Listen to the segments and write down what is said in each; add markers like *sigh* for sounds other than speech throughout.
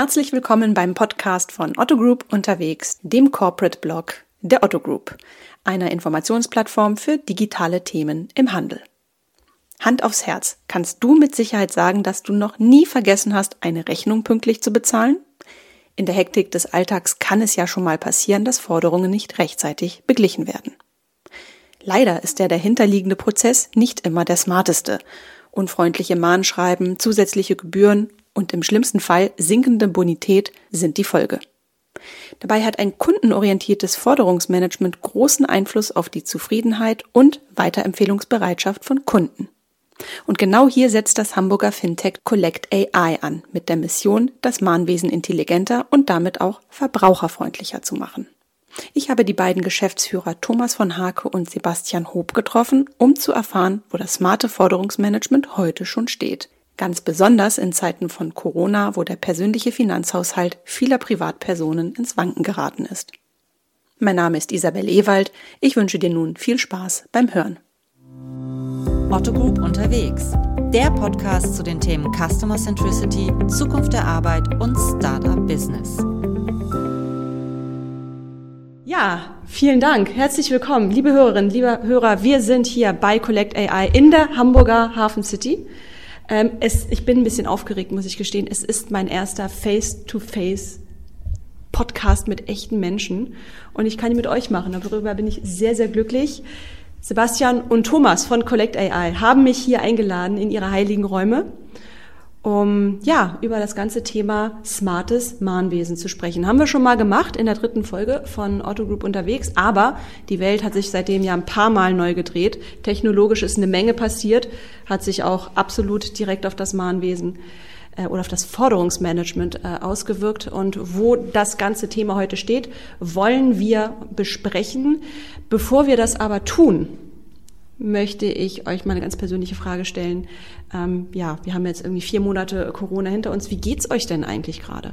Herzlich willkommen beim Podcast von Otto Group unterwegs, dem Corporate Blog der Otto Group, einer Informationsplattform für digitale Themen im Handel. Hand aufs Herz, kannst du mit Sicherheit sagen, dass du noch nie vergessen hast, eine Rechnung pünktlich zu bezahlen? In der Hektik des Alltags kann es ja schon mal passieren, dass Forderungen nicht rechtzeitig beglichen werden. Leider ist der dahinterliegende Prozess nicht immer der smarteste. Unfreundliche Mahnschreiben, zusätzliche Gebühren und im schlimmsten Fall sinkende Bonität sind die Folge. Dabei hat ein kundenorientiertes Forderungsmanagement großen Einfluss auf die Zufriedenheit und Weiterempfehlungsbereitschaft von Kunden. Und genau hier setzt das Hamburger Fintech Collect AI an, mit der Mission, das Mahnwesen intelligenter und damit auch verbraucherfreundlicher zu machen. Ich habe die beiden Geschäftsführer Thomas von Hake und Sebastian Hob getroffen, um zu erfahren, wo das smarte Forderungsmanagement heute schon steht. Ganz besonders in Zeiten von Corona, wo der persönliche Finanzhaushalt vieler Privatpersonen ins Wanken geraten ist. Mein Name ist Isabel Ewald. Ich wünsche dir nun viel Spaß beim Hören. Otto Group unterwegs. Der Podcast zu den Themen Customer Centricity, Zukunft der Arbeit und Startup Business. Ja, vielen Dank. Herzlich willkommen, liebe Hörerinnen, liebe Hörer. Wir sind hier bei Collect AI in der Hamburger Hafen City. Ähm, es, ich bin ein bisschen aufgeregt, muss ich gestehen. Es ist mein erster Face-to-Face Podcast mit echten Menschen und ich kann ihn mit euch machen. Darüber bin ich sehr, sehr glücklich. Sebastian und Thomas von Collect AI haben mich hier eingeladen in ihre heiligen Räume, um ja über das ganze Thema smartes Mahnwesen zu sprechen. Haben wir schon mal gemacht in der dritten Folge von Otto Group unterwegs, aber die Welt hat sich seitdem ja ein paar Mal neu gedreht. Technologisch ist eine Menge passiert, hat sich auch absolut direkt auf das Mahnwesen äh, oder auf das Forderungsmanagement äh, ausgewirkt. Und wo das ganze Thema heute steht, wollen wir besprechen. Bevor wir das aber tun, möchte ich euch mal eine ganz persönliche Frage stellen. Ähm, ja, wir haben jetzt irgendwie vier Monate Corona hinter uns. Wie geht's euch denn eigentlich gerade?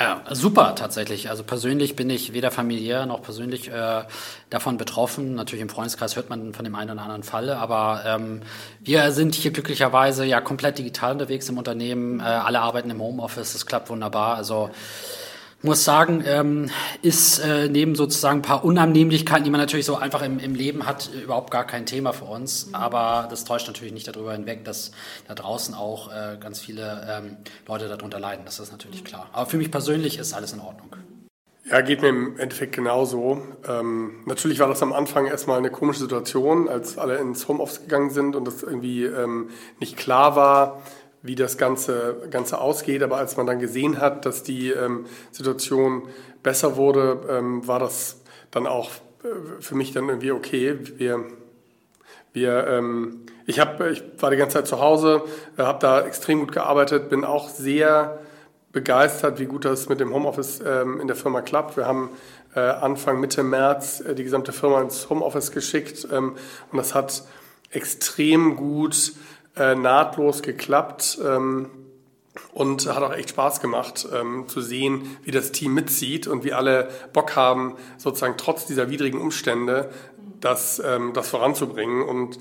Ja, super tatsächlich. Also persönlich bin ich weder familiär noch persönlich äh, davon betroffen. Natürlich im Freundeskreis hört man von dem einen oder anderen Falle, aber ähm, wir sind hier glücklicherweise ja komplett digital unterwegs im Unternehmen. Äh, alle arbeiten im Homeoffice, es klappt wunderbar. Also muss sagen, ähm, ist äh, neben sozusagen ein paar Unannehmlichkeiten, die man natürlich so einfach im, im Leben hat, überhaupt gar kein Thema für uns. Mhm. Aber das täuscht natürlich nicht darüber hinweg, dass da draußen auch äh, ganz viele ähm, Leute darunter leiden. Das ist natürlich klar. Aber für mich persönlich ist alles in Ordnung. Ja, geht mir im Endeffekt genauso. Ähm, natürlich war das am Anfang erstmal eine komische Situation, als alle ins Homeoffice gegangen sind und das irgendwie ähm, nicht klar war, wie das Ganze, Ganze ausgeht. Aber als man dann gesehen hat, dass die ähm, Situation besser wurde, ähm, war das dann auch äh, für mich dann irgendwie okay. Wir, wir, ähm, ich, hab, ich war die ganze Zeit zu Hause, äh, habe da extrem gut gearbeitet, bin auch sehr begeistert, wie gut das mit dem Homeoffice ähm, in der Firma klappt. Wir haben äh, Anfang, Mitte März äh, die gesamte Firma ins Homeoffice geschickt ähm, und das hat extrem gut äh, nahtlos geklappt ähm, und hat auch echt Spaß gemacht ähm, zu sehen, wie das Team mitzieht und wie alle Bock haben, sozusagen trotz dieser widrigen Umstände das, ähm, das voranzubringen. Und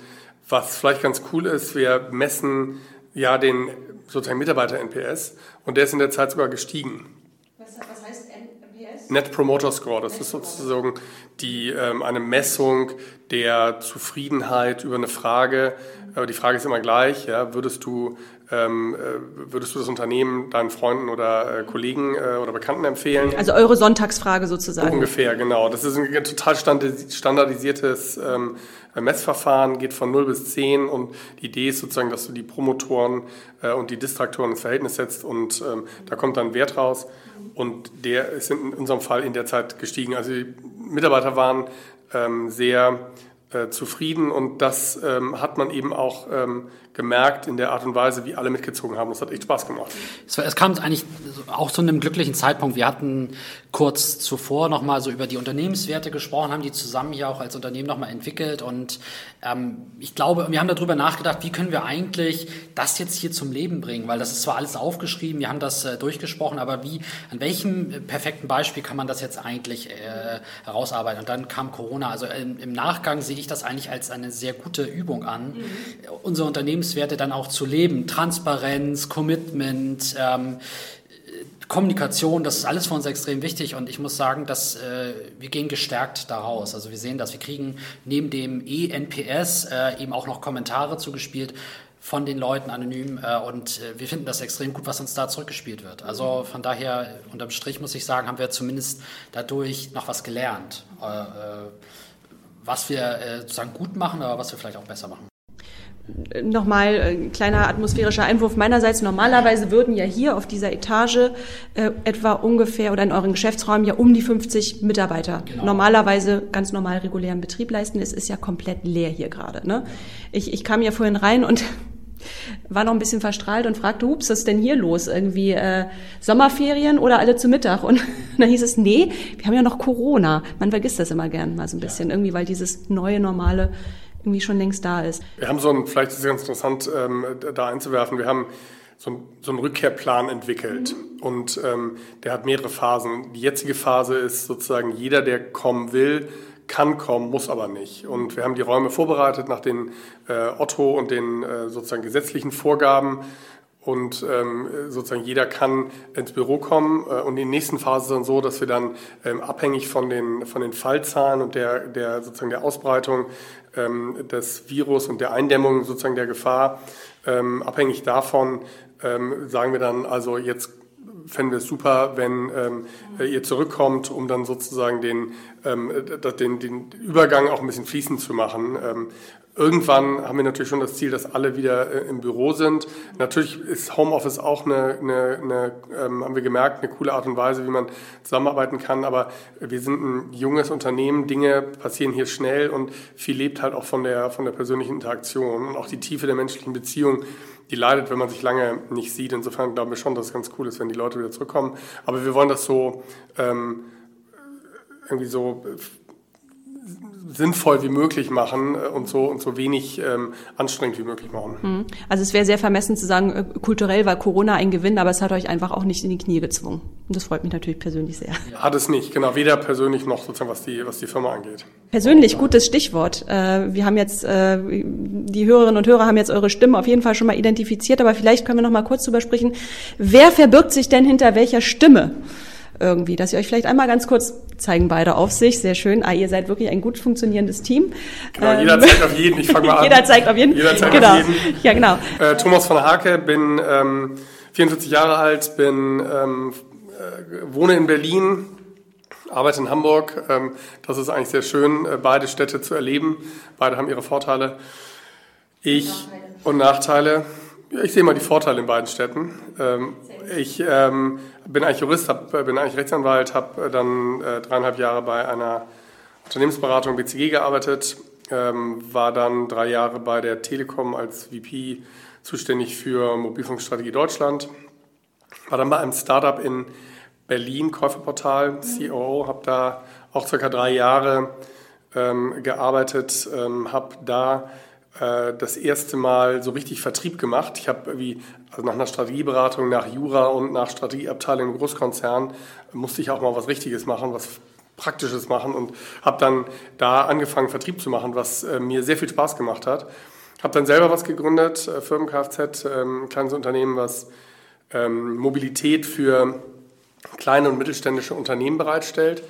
was vielleicht ganz cool ist, wir messen ja den sozusagen Mitarbeiter-NPS und der ist in der Zeit sogar gestiegen. Was, was heißt NPS? Net Promoter Score, das ist sozusagen die, ähm, eine Messung der Zufriedenheit über eine Frage. Aber die Frage ist immer gleich, ja, würdest du ähm, äh, würdest du das Unternehmen deinen Freunden oder äh, Kollegen äh, oder Bekannten empfehlen? Also eure Sonntagsfrage sozusagen. Ungefähr, genau. Das ist ein total standardisiertes ähm, Messverfahren, geht von 0 bis 10 und die Idee ist sozusagen, dass du die Promotoren äh, und die Distraktoren ins Verhältnis setzt und ähm, da kommt dann Wert raus und der ist in unserem Fall in der Zeit gestiegen. Also die Mitarbeiter waren ähm, sehr äh, zufrieden und das ähm, hat man eben auch ähm, gemerkt in der Art und Weise, wie alle mitgezogen haben. Das hat echt Spaß gemacht. Es, es kam eigentlich auch zu einem glücklichen Zeitpunkt. Wir hatten kurz zuvor nochmal so über die Unternehmenswerte gesprochen, haben die zusammen hier auch als Unternehmen nochmal entwickelt und ähm, ich glaube, wir haben darüber nachgedacht, wie können wir eigentlich das jetzt hier zum Leben bringen, weil das ist zwar alles aufgeschrieben, wir haben das äh, durchgesprochen, aber wie, an welchem äh, perfekten Beispiel kann man das jetzt eigentlich äh, herausarbeiten? Und dann kam Corona. Also im, im Nachgang sehe ich das eigentlich als eine sehr gute Übung an, mhm. unser Unternehmen Unternehmenswerte dann auch zu leben. Transparenz, Commitment, ähm, Kommunikation, das ist alles für uns extrem wichtig und ich muss sagen, dass äh, wir gehen gestärkt daraus. Also wir sehen, dass wir kriegen neben dem ENPS äh, eben auch noch Kommentare zugespielt von den Leuten anonym äh, und äh, wir finden das extrem gut, was uns da zurückgespielt wird. Also von daher, unterm Strich muss ich sagen, haben wir zumindest dadurch noch was gelernt, äh, äh was wir äh, sozusagen gut machen, aber was wir vielleicht auch besser machen nochmal ein äh, kleiner atmosphärischer Einwurf meinerseits. Normalerweise würden ja hier auf dieser Etage äh, etwa ungefähr oder in euren Geschäftsräumen ja um die 50 Mitarbeiter genau. normalerweise ganz normal regulären Betrieb leisten. Es ist ja komplett leer hier gerade. Ne? Ich, ich kam ja vorhin rein und war noch ein bisschen verstrahlt und fragte, hups, was ist denn hier los? Irgendwie äh, Sommerferien oder alle zu Mittag? Und *laughs* dann hieß es, nee, wir haben ja noch Corona. Man vergisst das immer gern mal so ein bisschen, ja. irgendwie, weil dieses neue Normale irgendwie schon längst da ist. Wir haben so ein, vielleicht ist es ganz interessant, ähm, da einzuwerfen, wir haben so, ein, so einen Rückkehrplan entwickelt mhm. und ähm, der hat mehrere Phasen. Die jetzige Phase ist sozusagen jeder, der kommen will, kann kommen, muss aber nicht. Und wir haben die Räume vorbereitet nach den äh, Otto und den äh, sozusagen gesetzlichen Vorgaben. Und ähm, sozusagen jeder kann ins Büro kommen. Äh, und in der nächsten Phase ist dann so, dass wir dann ähm, abhängig von den, von den Fallzahlen und der, der, sozusagen der Ausbreitung ähm, des Virus und der Eindämmung sozusagen der Gefahr. Ähm, abhängig davon ähm, sagen wir dann, also jetzt fänden wir es super, wenn ähm, ihr zurückkommt, um dann sozusagen den, ähm, den, den Übergang auch ein bisschen fließend zu machen. Ähm, Irgendwann haben wir natürlich schon das Ziel, dass alle wieder äh, im Büro sind. Natürlich ist Homeoffice auch eine, eine, eine ähm, haben wir gemerkt, eine coole Art und Weise, wie man zusammenarbeiten kann. Aber wir sind ein junges Unternehmen, Dinge passieren hier schnell und viel lebt halt auch von der, von der persönlichen Interaktion und auch die Tiefe der menschlichen Beziehung. Die leidet, wenn man sich lange nicht sieht. Insofern glauben wir schon, dass es ganz cool ist, wenn die Leute wieder zurückkommen. Aber wir wollen das so ähm, irgendwie so sinnvoll wie möglich machen äh, und so und so wenig ähm, anstrengend wie möglich machen. Hm. Also es wäre sehr vermessen zu sagen, äh, kulturell war Corona ein Gewinn, aber es hat euch einfach auch nicht in die Knie gezwungen. Und das freut mich natürlich persönlich sehr. Hat es nicht, genau, weder persönlich noch sozusagen was die was die Firma angeht. Persönlich gutes Stichwort. Äh, wir haben jetzt die Hörerinnen und Hörer haben jetzt eure Stimmen auf jeden Fall schon mal identifiziert, aber vielleicht können wir noch mal kurz drüber sprechen. Wer verbirgt sich denn hinter welcher Stimme? irgendwie, dass ihr euch vielleicht einmal ganz kurz zeigen beide auf sich. Sehr schön. Ah, ihr seid wirklich ein gut funktionierendes Team. Genau, jeder ähm, zeigt auf jeden. Ich fange mal *laughs* an. jeder zeigt auf jeden. Jeder zeigt genau. auf jeden. Ja, genau. Äh, Thomas von Hake, bin ähm, 44 Jahre alt, bin ähm, äh, wohne in Berlin, arbeite in Hamburg. Ähm, das ist eigentlich sehr schön, äh, beide Städte zu erleben. Beide haben ihre Vorteile. Ich Nachteile. und Nachteile. Ja, ich sehe mal die Vorteile in beiden Städten. Ähm, ich ähm, bin eigentlich Jurist, hab, bin eigentlich Rechtsanwalt, habe dann äh, dreieinhalb Jahre bei einer Unternehmensberatung BCG gearbeitet, ähm, war dann drei Jahre bei der Telekom als VP zuständig für Mobilfunkstrategie Deutschland, war dann bei einem Startup in Berlin, Käuferportal, COO, habe da auch circa drei Jahre ähm, gearbeitet, ähm, habe da äh, das erste Mal so richtig Vertrieb gemacht. Ich habe wie also nach einer Strategieberatung, nach Jura und nach Strategieabteilung im Großkonzern musste ich auch mal was Richtiges machen, was Praktisches machen und habe dann da angefangen, Vertrieb zu machen, was äh, mir sehr viel Spaß gemacht hat. Habe dann selber was gegründet, äh, Firmen Kfz, ähm, ein kleines Unternehmen, was ähm, Mobilität für kleine und mittelständische Unternehmen bereitstellt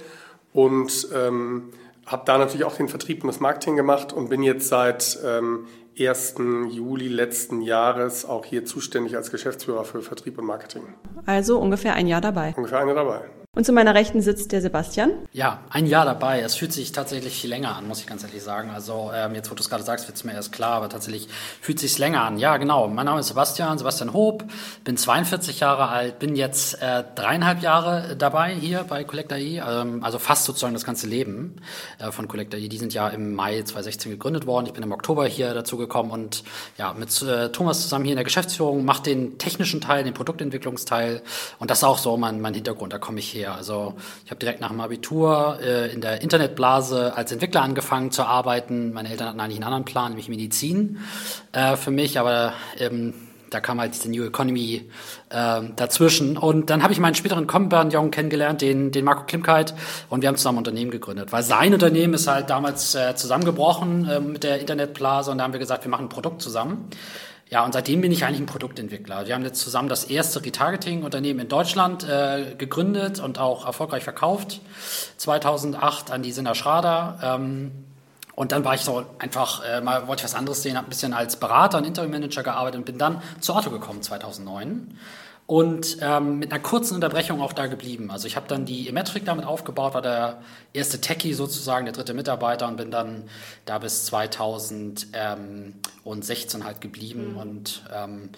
und ähm, habe da natürlich auch den Vertrieb und das Marketing gemacht und bin jetzt seit ähm, 1. Juli letzten Jahres auch hier zuständig als Geschäftsführer für Vertrieb und Marketing. Also ungefähr ein Jahr dabei. Ungefähr ein Jahr dabei. Und zu meiner Rechten sitzt der Sebastian. Ja, ein Jahr dabei. Es fühlt sich tatsächlich viel länger an, muss ich ganz ehrlich sagen. Also ähm, jetzt, wo du es gerade sagst, wird es mir erst klar, aber tatsächlich fühlt es sich länger an. Ja, genau. Mein Name ist Sebastian, Sebastian Hob, bin 42 Jahre alt, bin jetzt äh, dreieinhalb Jahre dabei hier bei Collector.e, ähm, also fast sozusagen das ganze Leben äh, von Collector.e. Die sind ja im Mai 2016 gegründet worden. Ich bin im Oktober hier dazu gekommen und ja, mit äh, Thomas zusammen hier in der Geschäftsführung, mache den technischen Teil, den Produktentwicklungsteil und das ist auch so mein, mein Hintergrund, da komme ich her her. Also ich habe direkt nach dem Abitur äh, in der Internetblase als Entwickler angefangen zu arbeiten. Meine Eltern hatten eigentlich einen anderen Plan, nämlich Medizin äh, für mich, aber ähm, da kam halt diese New Economy äh, dazwischen. Und dann habe ich meinen späteren Kompagnon kennengelernt, den, den Marco Klimkeit, und wir haben zusammen ein Unternehmen gegründet. Weil sein Unternehmen ist halt damals äh, zusammengebrochen äh, mit der Internetblase und da haben wir gesagt, wir machen ein Produkt zusammen. Ja, und seitdem bin ich eigentlich ein Produktentwickler. Wir haben jetzt zusammen das erste Retargeting-Unternehmen in Deutschland äh, gegründet und auch erfolgreich verkauft. 2008 an die Sinner Schrader. Ähm, und dann war ich so einfach, äh, mal wollte ich was anderes sehen, habe ein bisschen als Berater und Interim-Manager gearbeitet und bin dann zu Otto gekommen 2009 und ähm, mit einer kurzen Unterbrechung auch da geblieben. Also ich habe dann die Emetric damit aufgebaut, war der erste Techie sozusagen, der dritte Mitarbeiter und bin dann da bis 2016 halt geblieben mhm. und ähm,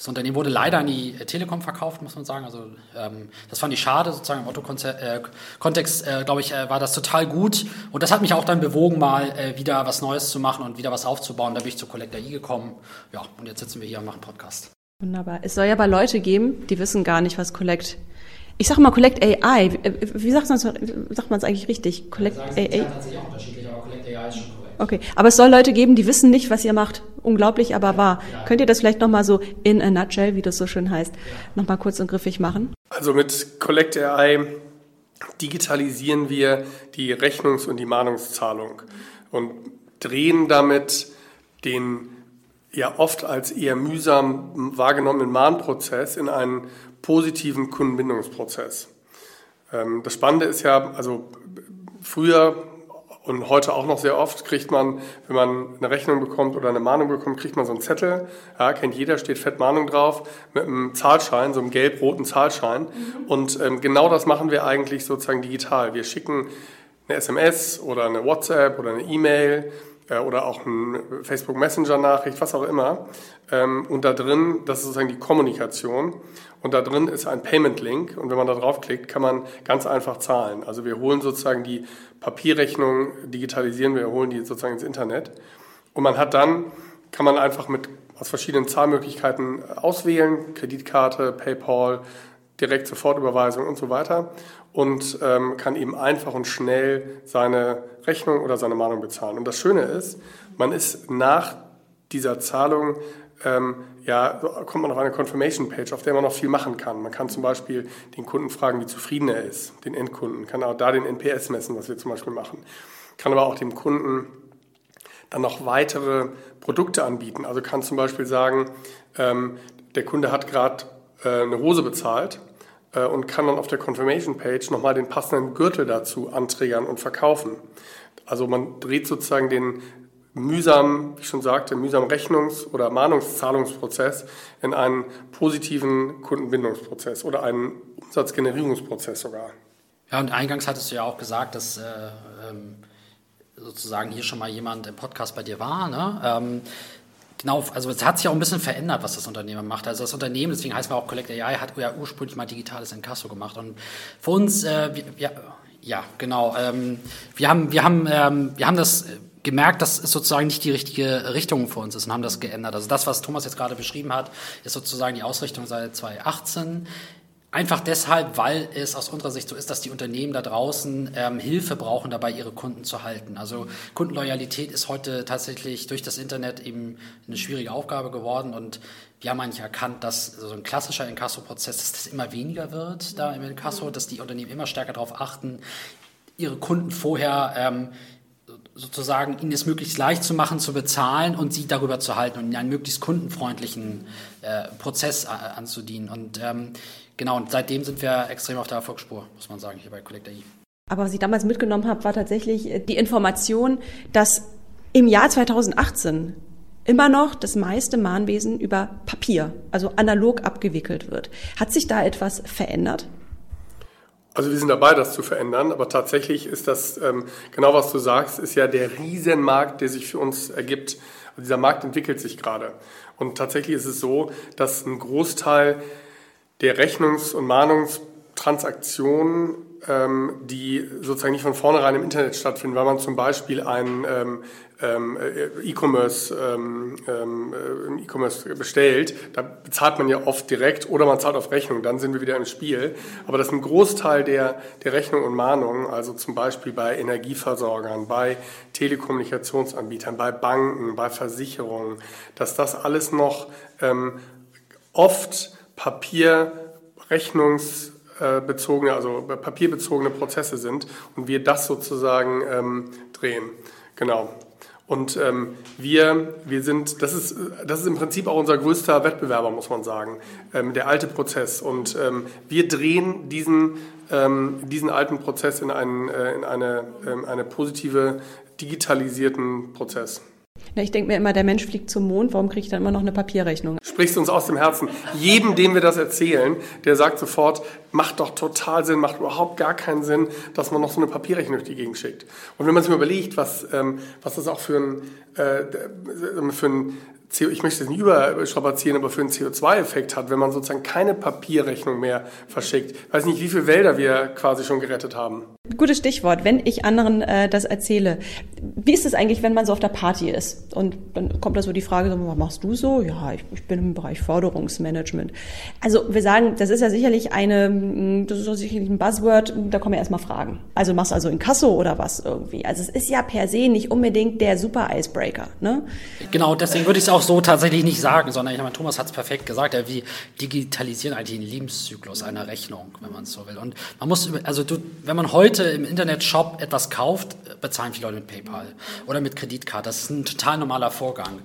das Unternehmen wurde leider an die Telekom verkauft, muss man sagen. Also ähm, das fand ich schade, sozusagen im Otto-Kontext, äh, äh, glaube ich, äh, war das total gut. Und das hat mich auch dann bewogen, mal äh, wieder was Neues zu machen und wieder was aufzubauen. Da bin ich zu Collector I gekommen. Ja, und jetzt sitzen wir hier und machen Podcast. Wunderbar. Es soll ja aber Leute geben, die wissen gar nicht, was Collect. Ich sage mal Collect AI. Wie sagt man es sagt eigentlich richtig? Collect ja, AI. Ja tatsächlich auch unterschiedlich, aber Collect AI ist schon korrekt. Okay, aber es soll Leute geben, die wissen nicht, was ihr macht. Unglaublich, aber wahr. Ja. Könnt ihr das vielleicht nochmal so in a nutshell, wie das so schön heißt, ja. nochmal kurz und griffig machen? Also mit Collect AI digitalisieren wir die Rechnungs- und die Mahnungszahlung und drehen damit den ja oft als eher mühsam wahrgenommenen Mahnprozess in einen positiven Kundenbindungsprozess. Ähm, das Spannende ist ja, also früher und heute auch noch sehr oft kriegt man, wenn man eine Rechnung bekommt oder eine Mahnung bekommt, kriegt man so einen Zettel, ja, kennt jeder, steht fett Mahnung drauf, mit einem Zahlschein, so einem gelb-roten Zahlschein. Mhm. Und ähm, genau das machen wir eigentlich sozusagen digital. Wir schicken eine SMS oder eine WhatsApp oder eine E-Mail oder auch eine Facebook Messenger Nachricht, was auch immer. Ähm, und da drin, das ist sozusagen die Kommunikation. Und da drin ist ein Payment Link. Und wenn man da draufklickt, kann man ganz einfach zahlen. Also wir holen sozusagen die Papierrechnung, digitalisieren wir, holen die sozusagen ins Internet. Und man hat dann, kann man einfach mit aus verschiedenen Zahlmöglichkeiten auswählen, Kreditkarte, PayPal, direkt Sofortüberweisung und so weiter und ähm, kann eben einfach und schnell seine Rechnung oder seine Mahnung bezahlen. Und das Schöne ist, man ist nach dieser Zahlung ähm, ja, kommt man auf eine Confirmation Page, auf der man noch viel machen kann. Man kann zum Beispiel den Kunden fragen, wie zufrieden er ist, den Endkunden, kann auch da den NPS messen, was wir zum Beispiel machen. Kann aber auch dem Kunden dann noch weitere Produkte anbieten. Also kann zum Beispiel sagen, ähm, der Kunde hat gerade äh, eine Hose bezahlt und kann dann auf der Confirmation Page nochmal den passenden Gürtel dazu anträgern und verkaufen. Also man dreht sozusagen den mühsam, wie ich schon sagte, mühsam Rechnungs- oder Mahnungszahlungsprozess in einen positiven Kundenbindungsprozess oder einen Umsatzgenerierungsprozess sogar. Ja, und eingangs hattest du ja auch gesagt, dass äh, ähm, sozusagen hier schon mal jemand im Podcast bei dir war. Ne? Ähm, Genau, also es hat sich auch ein bisschen verändert, was das Unternehmen macht. Also das Unternehmen, deswegen heißt es auch Collect AI, hat ja ursprünglich mal digitales Inkasso gemacht. Und für uns, äh, wir, ja, genau, ähm, wir haben, wir haben, ähm, wir haben das gemerkt, dass es sozusagen nicht die richtige Richtung für uns ist und haben das geändert. Also das, was Thomas jetzt gerade beschrieben hat, ist sozusagen die Ausrichtung seit 2018. Einfach deshalb, weil es aus unserer Sicht so ist, dass die Unternehmen da draußen ähm, Hilfe brauchen, dabei ihre Kunden zu halten. Also Kundenloyalität ist heute tatsächlich durch das Internet eben eine schwierige Aufgabe geworden und wir haben eigentlich erkannt, dass so ein klassischer Inkasso-Prozess, dass das immer weniger wird da im Inkasso, dass die Unternehmen immer stärker darauf achten, ihre Kunden vorher ähm, sozusagen ihnen es möglichst leicht zu machen, zu bezahlen und sie darüber zu halten und in einen möglichst kundenfreundlichen äh, Prozess anzudienen. Und ähm, genau, und seitdem sind wir extrem auf der Erfolgsspur, muss man sagen, hier bei Collector E. Aber was ich damals mitgenommen habe, war tatsächlich äh, die Information, dass im Jahr 2018 immer noch das meiste Mahnwesen über Papier, also analog abgewickelt wird. Hat sich da etwas verändert? Also wir sind dabei, das zu verändern, aber tatsächlich ist das, ähm, genau was du sagst, ist ja der Riesenmarkt, der sich für uns ergibt. Also dieser Markt entwickelt sich gerade. Und tatsächlich ist es so, dass ein Großteil der Rechnungs- und Mahnungstransaktionen ähm, die sozusagen nicht von vornherein im Internet stattfinden, weil man zum Beispiel ein ähm, ähm, E-Commerce ähm, ähm, äh, E-Commerce bestellt, da bezahlt man ja oft direkt oder man zahlt auf Rechnung, dann sind wir wieder im Spiel. Aber dass ein Großteil der, der Rechnung und Mahnungen, also zum Beispiel bei Energieversorgern, bei Telekommunikationsanbietern, bei Banken, bei Versicherungen, dass das alles noch ähm, oft Papier, Rechnungs äh, bezogene, also papierbezogene Prozesse sind und wir das sozusagen ähm, drehen. Genau. Und ähm, wir, wir sind, das ist, das ist im Prinzip auch unser größter Wettbewerber, muss man sagen, ähm, der alte Prozess. Und ähm, wir drehen diesen, ähm, diesen alten Prozess in, einen, äh, in eine, äh, eine positive, digitalisierten Prozess. Ja, ich denke mir immer, der Mensch fliegt zum Mond, warum kriege ich dann immer noch eine Papierrechnung? Sprichst du uns aus dem Herzen. Jedem, dem wir das erzählen, der sagt sofort, macht doch total Sinn, macht überhaupt gar keinen Sinn, dass man noch so eine Papierrechnung durch die Gegend schickt. Und wenn man sich mal überlegt, was, ähm, was das auch für ein, äh, für ein ich möchte es nicht überstrapazieren, aber für einen CO2-Effekt hat, wenn man sozusagen keine Papierrechnung mehr verschickt. Ich weiß nicht, wie viele Wälder wir quasi schon gerettet haben. Gutes Stichwort, wenn ich anderen äh, das erzähle. Wie ist es eigentlich, wenn man so auf der Party ist? Und dann kommt da so die Frage, was machst du so? Ja, ich, ich bin im Bereich Forderungsmanagement. Also wir sagen, das ist ja sicherlich eine, das ist ja sicherlich ein Buzzword, da kommen ja erstmal Fragen. Also machst du also in Kasso oder was irgendwie? Also es ist ja per se nicht unbedingt der super Icebreaker. Ne? Genau, deswegen würde ich es auch so tatsächlich nicht sagen, sondern ich meine, Thomas hat es perfekt gesagt, wir digitalisieren eigentlich den Lebenszyklus einer Rechnung, wenn man es so will. Und man muss, also du, wenn man heute heute im Internet-Shop etwas kauft, bezahlen viele Leute mit PayPal oder mit Kreditkarte. Das ist ein total normaler Vorgang.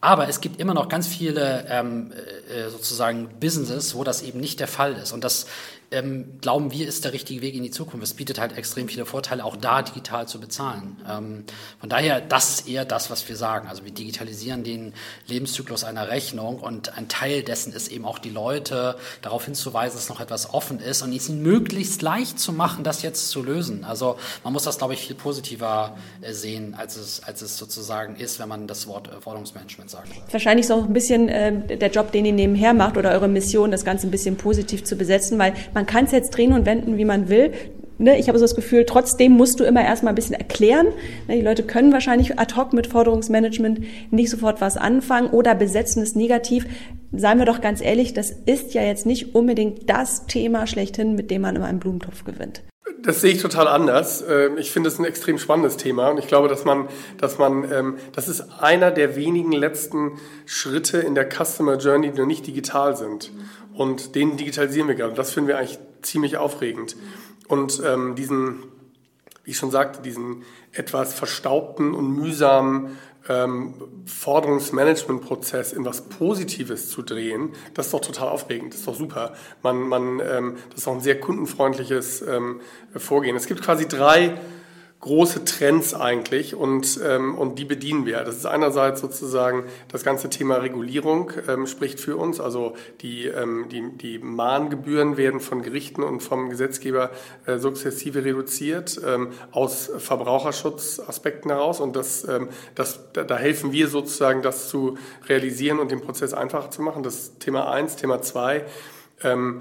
Aber es gibt immer noch ganz viele ähm, äh, sozusagen Businesses, wo das eben nicht der Fall ist. Und das ähm, glauben wir, ist der richtige Weg in die Zukunft. Es bietet halt extrem viele Vorteile, auch da digital zu bezahlen. Ähm, von daher, das ist eher das, was wir sagen. Also wir digitalisieren den Lebenszyklus einer Rechnung und ein Teil dessen ist eben auch die Leute darauf hinzuweisen, dass noch etwas offen ist und es möglichst leicht zu machen, das jetzt zu lösen. Also man muss das, glaube ich, viel positiver äh, sehen, als es, als es sozusagen ist, wenn man das Wort äh, Forderungsmanagement sagt. Wahrscheinlich ist auch ein bisschen äh, der Job, den ihr nebenher macht oder eure Mission, das Ganze ein bisschen positiv zu besetzen, weil man man kann es jetzt drehen und wenden, wie man will. Ne, ich habe so das Gefühl, trotzdem musst du immer erstmal ein bisschen erklären. Ne, die Leute können wahrscheinlich ad hoc mit Forderungsmanagement nicht sofort was anfangen oder besetzen es negativ. Seien wir doch ganz ehrlich, das ist ja jetzt nicht unbedingt das Thema schlechthin, mit dem man immer einen Blumentopf gewinnt. Das sehe ich total anders. Ähm, ich finde es ein extrem spannendes Thema und ich glaube, dass man, dass man, ähm, das ist einer der wenigen letzten Schritte in der Customer Journey, die noch nicht digital sind. Und den digitalisieren wir gerade. Das finden wir eigentlich ziemlich aufregend. Und ähm, diesen, wie ich schon sagte, diesen etwas verstaubten und mühsamen ähm, Forderungsmanagementprozess in was Positives zu drehen, das ist doch total aufregend, das ist doch super. Man, man, ähm, das ist auch ein sehr kundenfreundliches ähm, Vorgehen. Es gibt quasi drei große Trends eigentlich und, ähm, und die bedienen wir. Das ist einerseits sozusagen das ganze Thema Regulierung ähm, spricht für uns. Also die, ähm, die, die Mahngebühren werden von Gerichten und vom Gesetzgeber äh, sukzessive reduziert ähm, aus Verbraucherschutzaspekten heraus und das, ähm, das, da, da helfen wir sozusagen, das zu realisieren und den Prozess einfacher zu machen. Das Thema eins. Thema zwei. Ähm,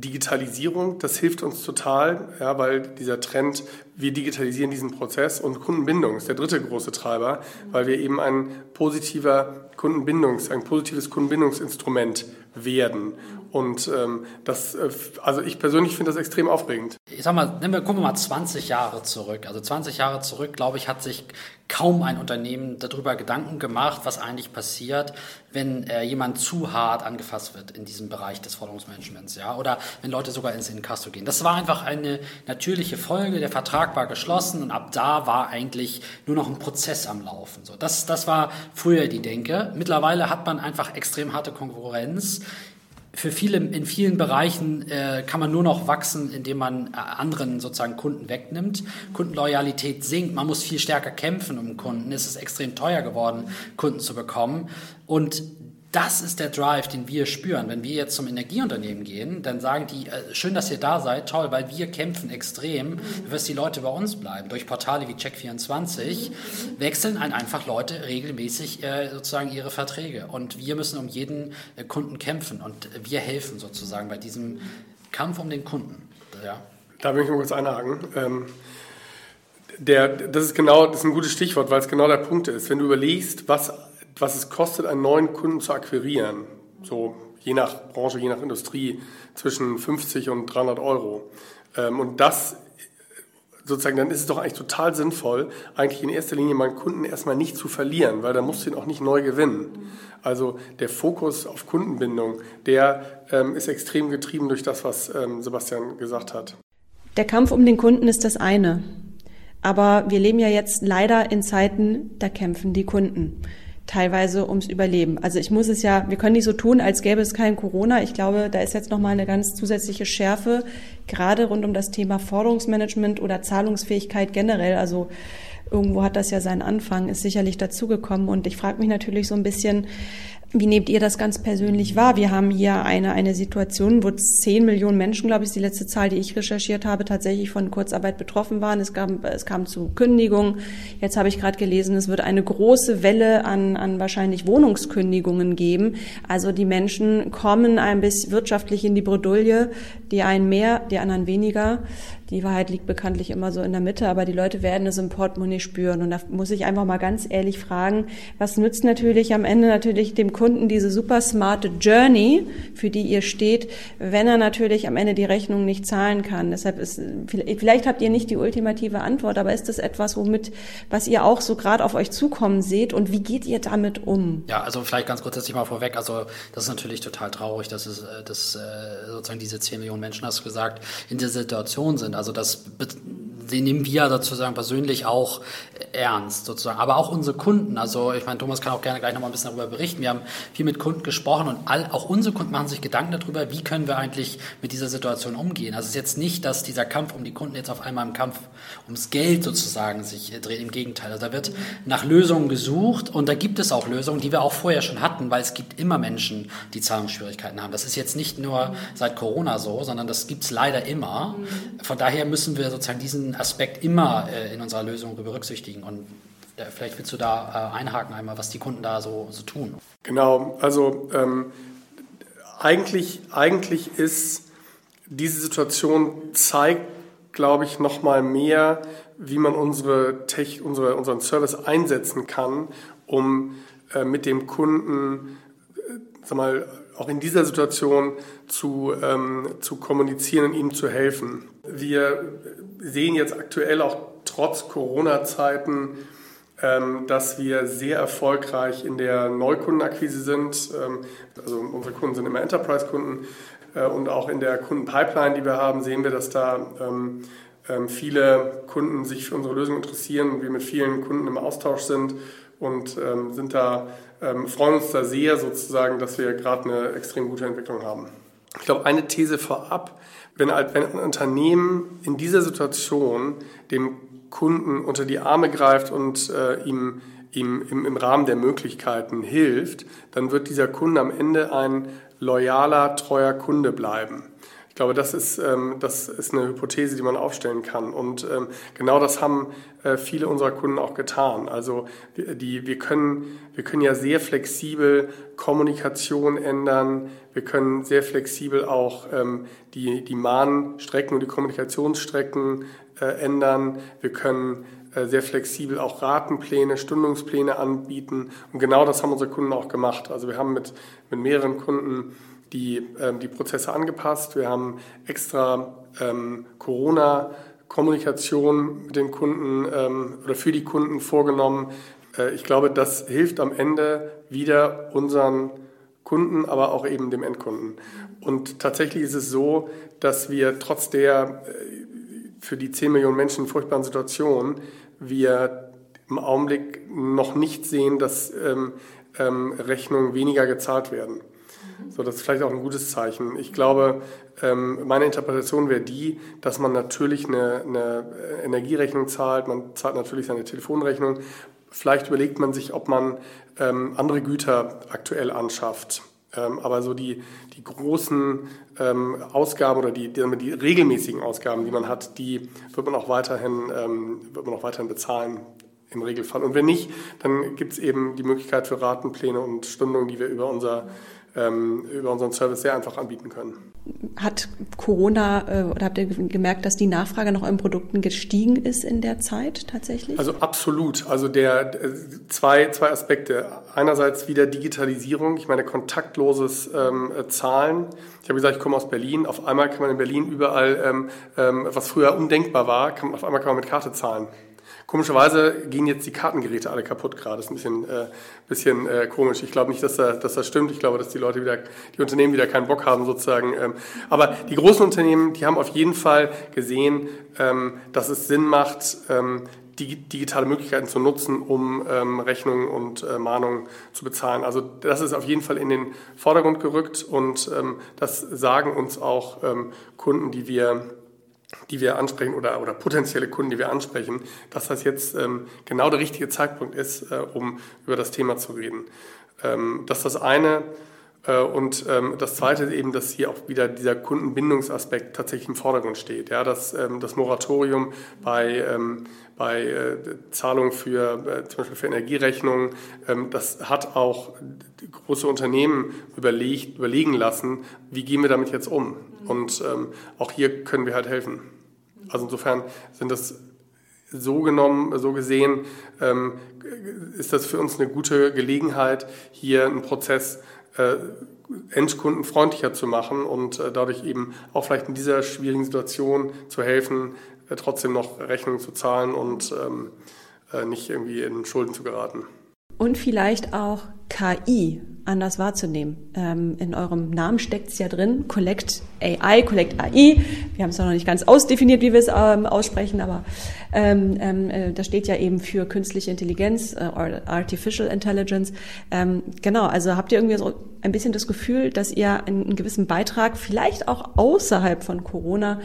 Digitalisierung, das hilft uns total, ja, weil dieser Trend, wir digitalisieren diesen Prozess und Kundenbindung ist der dritte große Treiber, weil wir eben ein positiver Kundenbindungs, ein positives Kundenbindungsinstrument werden. Und ähm, das, äh, also ich persönlich finde das extrem aufregend. Ich sag mal, nehmen wir, gucken wir mal 20 Jahre zurück. Also 20 Jahre zurück, glaube ich, hat sich kaum ein Unternehmen darüber Gedanken gemacht, was eigentlich passiert, wenn äh, jemand zu hart angefasst wird in diesem Bereich des Forderungsmanagements, ja, oder wenn Leute sogar ins Inkasso gehen. Das war einfach eine natürliche Folge. Der Vertrag war geschlossen und ab da war eigentlich nur noch ein Prozess am Laufen. So, das, das war früher die Denke. Mittlerweile hat man einfach extrem harte Konkurrenz für viele, in vielen Bereichen äh, kann man nur noch wachsen, indem man äh, anderen sozusagen Kunden wegnimmt. Kundenloyalität sinkt, man muss viel stärker kämpfen um Kunden. Es ist extrem teuer geworden, Kunden zu bekommen. Und das ist der Drive, den wir spüren. Wenn wir jetzt zum Energieunternehmen gehen, dann sagen die, äh, schön, dass ihr da seid, toll, weil wir kämpfen extrem, dass die Leute bei uns bleiben. Durch Portale wie Check24 wechseln ein einfach Leute regelmäßig äh, sozusagen ihre Verträge. Und wir müssen um jeden äh, Kunden kämpfen und wir helfen sozusagen bei diesem Kampf um den Kunden. Ja. Da will ich nur kurz einhaken. Ähm der, das ist genau, das ist ein gutes Stichwort, weil es genau der Punkt ist. Wenn du überlegst, was was es kostet, einen neuen Kunden zu akquirieren, so je nach Branche, je nach Industrie, zwischen 50 und 300 Euro. Ähm, und das sozusagen, dann ist es doch eigentlich total sinnvoll, eigentlich in erster Linie meinen Kunden erstmal nicht zu verlieren, weil dann musst du ihn auch nicht neu gewinnen. Also der Fokus auf Kundenbindung, der ähm, ist extrem getrieben durch das, was ähm, Sebastian gesagt hat. Der Kampf um den Kunden ist das eine. Aber wir leben ja jetzt leider in Zeiten, da kämpfen die Kunden teilweise ums Überleben. Also ich muss es ja, wir können nicht so tun, als gäbe es kein Corona. Ich glaube, da ist jetzt nochmal eine ganz zusätzliche Schärfe, gerade rund um das Thema Forderungsmanagement oder Zahlungsfähigkeit generell. Also irgendwo hat das ja seinen Anfang, ist sicherlich dazugekommen. Und ich frage mich natürlich so ein bisschen, wie nehmt ihr das ganz persönlich wahr? Wir haben hier eine, eine Situation, wo zehn Millionen Menschen, glaube ich, ist die letzte Zahl, die ich recherchiert habe, tatsächlich von Kurzarbeit betroffen waren. Es, gab, es kam zu Kündigungen. Jetzt habe ich gerade gelesen, es wird eine große Welle an, an wahrscheinlich Wohnungskündigungen geben. Also die Menschen kommen ein bisschen wirtschaftlich in die Bredouille, die einen mehr, die anderen weniger. Die Wahrheit liegt bekanntlich immer so in der Mitte, aber die Leute werden es im Portemonnaie spüren. Und da muss ich einfach mal ganz ehrlich fragen, was nützt natürlich am Ende natürlich dem Kunden diese super smarte Journey, für die ihr steht, wenn er natürlich am Ende die Rechnung nicht zahlen kann. Deshalb ist, vielleicht habt ihr nicht die ultimative Antwort, aber ist das etwas, womit, was ihr auch so gerade auf euch zukommen seht und wie geht ihr damit um? Ja, also vielleicht ganz grundsätzlich mal vorweg. Also, das ist natürlich total traurig, dass es, äh, dass äh, sozusagen diese 10 Millionen Menschen, hast du gesagt, in der Situation sind. Also das den nehmen wir sozusagen persönlich auch ernst sozusagen, aber auch unsere Kunden. Also ich meine, Thomas kann auch gerne gleich noch mal ein bisschen darüber berichten. Wir haben viel mit Kunden gesprochen und all, auch unsere Kunden machen sich Gedanken darüber, wie können wir eigentlich mit dieser Situation umgehen. Also es ist jetzt nicht, dass dieser Kampf um die Kunden jetzt auf einmal im Kampf ums Geld sozusagen sich dreht. Im Gegenteil, also da wird nach Lösungen gesucht und da gibt es auch Lösungen, die wir auch vorher schon hatten, weil es gibt immer Menschen, die Zahlungsschwierigkeiten haben. Das ist jetzt nicht nur seit Corona so, sondern das gibt es leider immer. Von daher müssen wir sozusagen diesen Aspekt immer äh, in unserer Lösung berücksichtigen. Und äh, vielleicht willst du da äh, einhaken einmal, was die Kunden da so, so tun. Genau, also ähm, eigentlich, eigentlich ist diese Situation zeigt, glaube ich, noch mal mehr, wie man unsere Tech, unsere, unseren Service einsetzen kann, um äh, mit dem Kunden, äh, sag mal, auch in dieser Situation zu, ähm, zu kommunizieren und ihm zu helfen. Wir sehen jetzt aktuell auch trotz Corona-Zeiten, dass wir sehr erfolgreich in der Neukundenakquise sind. Ähm, also unsere Kunden sind immer Enterprise-Kunden äh, und auch in der Kundenpipeline, die wir haben, sehen wir, dass da ähm, ähm viele Kunden sich für unsere Lösung interessieren und wir mit vielen Kunden im Austausch sind und ähm, sind da, ähm, freuen uns da sehr sozusagen, dass wir gerade eine extrem gute Entwicklung haben. Ich glaube, eine These vorab, wenn ein Unternehmen in dieser Situation dem Kunden unter die Arme greift und äh, ihm, ihm im, im Rahmen der Möglichkeiten hilft, dann wird dieser Kunde am Ende ein loyaler, treuer Kunde bleiben. Ich glaube, das ist, ähm, das ist eine Hypothese, die man aufstellen kann. Und ähm, genau das haben äh, viele unserer Kunden auch getan. Also die, wir, können, wir können ja sehr flexibel Kommunikation ändern. Wir können sehr flexibel auch ähm, die, die Mahnstrecken und die Kommunikationsstrecken ändern. Wir können äh, sehr flexibel auch Ratenpläne, Stundungspläne anbieten. Und genau das haben unsere Kunden auch gemacht. Also wir haben mit, mit mehreren Kunden die, ähm, die Prozesse angepasst. Wir haben extra ähm, Corona-Kommunikation mit den Kunden ähm, oder für die Kunden vorgenommen. Äh, ich glaube, das hilft am Ende wieder unseren Kunden, aber auch eben dem Endkunden. Und tatsächlich ist es so, dass wir trotz der äh, für die 10 Millionen Menschen furchtbaren Situation, wir im Augenblick noch nicht sehen, dass ähm, ähm, Rechnungen weniger gezahlt werden. So, das ist vielleicht auch ein gutes Zeichen. Ich glaube, ähm, meine Interpretation wäre die, dass man natürlich eine, eine Energierechnung zahlt, man zahlt natürlich seine Telefonrechnung. Vielleicht überlegt man sich, ob man ähm, andere Güter aktuell anschafft. Ähm, aber so die, die großen ähm, Ausgaben oder die, die, die, regelmäßigen Ausgaben, die man hat, die wird man auch weiterhin, ähm, wird man auch weiterhin bezahlen im Regelfall. Und wenn nicht, dann gibt es eben die Möglichkeit für Ratenpläne und Stundungen, die wir über unser ähm, über unseren Service sehr einfach anbieten können. Hat Corona äh, oder habt ihr gemerkt, dass die Nachfrage nach euren Produkten gestiegen ist in der Zeit tatsächlich? Also absolut. Also der zwei, zwei Aspekte. Einerseits wieder Digitalisierung, ich meine kontaktloses ähm, Zahlen. Ich habe gesagt, ich komme aus Berlin. Auf einmal kann man in Berlin überall, ähm, ähm, was früher undenkbar war, kann, auf einmal kann man mit Karte zahlen. Komischerweise gehen jetzt die Kartengeräte alle kaputt gerade. Das ist ein bisschen, äh, bisschen äh, komisch. Ich glaube nicht, dass, da, dass das stimmt. Ich glaube, dass die Leute wieder, die Unternehmen wieder keinen Bock haben sozusagen. Ähm, aber die großen Unternehmen, die haben auf jeden Fall gesehen, ähm, dass es Sinn macht, ähm, digitale Möglichkeiten zu nutzen, um ähm, Rechnungen und äh, Mahnungen zu bezahlen. Also das ist auf jeden Fall in den Vordergrund gerückt und ähm, das sagen uns auch ähm, Kunden, die wir die wir ansprechen oder, oder potenzielle Kunden, die wir ansprechen, dass das jetzt ähm, genau der richtige Zeitpunkt ist, äh, um über das Thema zu reden. Ähm, das ist das eine. Äh, und ähm, das Zweite ist eben, dass hier auch wieder dieser Kundenbindungsaspekt tatsächlich im Vordergrund steht. Ja, dass ähm, das Moratorium bei, ähm, bei äh, Zahlungen für äh, zum Beispiel für Energierechnungen, das hat auch große Unternehmen überlegt, überlegen lassen, wie gehen wir damit jetzt um. Und auch hier können wir halt helfen. Also insofern sind das so genommen, so gesehen, ist das für uns eine gute Gelegenheit, hier einen Prozess äh, endkundenfreundlicher zu machen und äh, dadurch eben auch vielleicht in dieser schwierigen Situation zu helfen, trotzdem noch Rechnungen zu zahlen und ähm, nicht irgendwie in Schulden zu geraten. Und vielleicht auch KI anders wahrzunehmen. Ähm, in eurem Namen steckt es ja drin, Collect AI, Collect AI. Wir haben es noch nicht ganz ausdefiniert, wie wir es ähm, aussprechen, aber ähm, ähm, äh, das steht ja eben für künstliche Intelligenz, äh, Artificial Intelligence. Ähm, genau, also habt ihr irgendwie so ein bisschen das Gefühl, dass ihr einen, einen gewissen Beitrag, vielleicht auch außerhalb von Corona,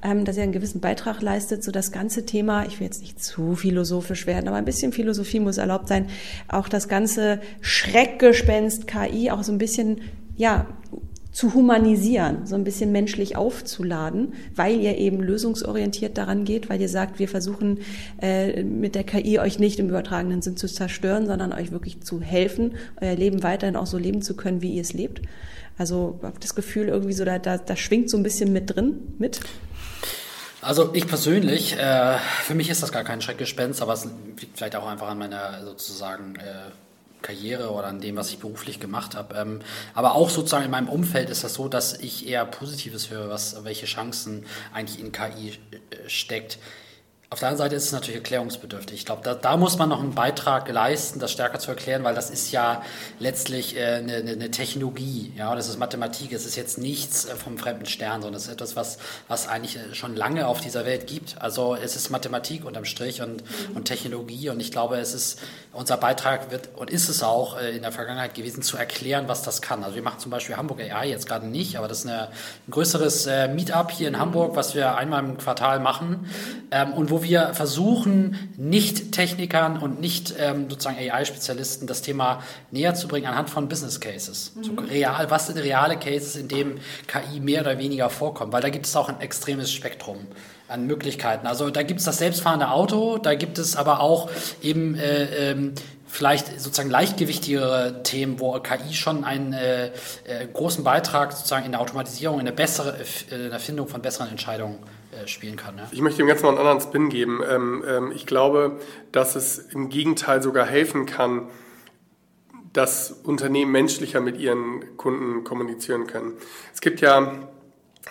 ähm, dass ihr einen gewissen Beitrag leistet, so das ganze Thema, ich will jetzt nicht zu philosophisch werden, aber ein bisschen Philosophie muss erlaubt sein, auch das ganze Schreckgespenst KI auch so ein bisschen, ja, zu humanisieren, so ein bisschen menschlich aufzuladen, weil ihr eben lösungsorientiert daran geht, weil ihr sagt, wir versuchen äh, mit der KI euch nicht im übertragenen Sinn zu zerstören, sondern euch wirklich zu helfen, euer Leben weiterhin auch so leben zu können, wie ihr es lebt. Also habe das Gefühl irgendwie so, da, da, da schwingt so ein bisschen mit drin, mit. Also ich persönlich, äh, für mich ist das gar kein Schreckgespenst, aber es liegt vielleicht auch einfach an meiner sozusagen äh, Karriere oder an dem, was ich beruflich gemacht habe. Ähm, aber auch sozusagen in meinem Umfeld ist das so, dass ich eher Positives höre, was, welche Chancen eigentlich in KI äh, steckt. Auf der anderen Seite ist es natürlich erklärungsbedürftig. Ich glaube, da, da, muss man noch einen Beitrag leisten, das stärker zu erklären, weil das ist ja letztlich äh, eine, eine, Technologie. Ja, das ist Mathematik. Es ist jetzt nichts äh, vom fremden Stern, sondern es ist etwas, was, was eigentlich äh, schon lange auf dieser Welt gibt. Also es ist Mathematik unterm Strich und, und Technologie. Und ich glaube, es ist unser Beitrag wird und ist es auch äh, in der Vergangenheit gewesen, zu erklären, was das kann. Also wir machen zum Beispiel Hamburg AI jetzt gerade nicht, aber das ist eine, ein größeres äh, Meetup hier in Hamburg, was wir einmal im Quartal machen ähm, und wo wo wir versuchen, nicht Technikern und nicht ähm, sozusagen AI-Spezialisten das Thema näher zu bringen anhand von Business Cases. Mhm. So real, was sind reale Cases, in dem KI mehr oder weniger vorkommt? Weil da gibt es auch ein extremes Spektrum an Möglichkeiten. Also da gibt es das selbstfahrende Auto, da gibt es aber auch eben äh, ähm, vielleicht sozusagen leichtgewichtigere Themen, wo KI schon einen äh, äh, großen Beitrag sozusagen in der Automatisierung, in der bessere, äh, in der Erfindung von besseren Entscheidungen spielen kann. Ja. Ich möchte dem Ganzen mal einen anderen Spin geben. Ähm, ähm, ich glaube, dass es im Gegenteil sogar helfen kann, dass Unternehmen menschlicher mit ihren Kunden kommunizieren können. Es gibt ja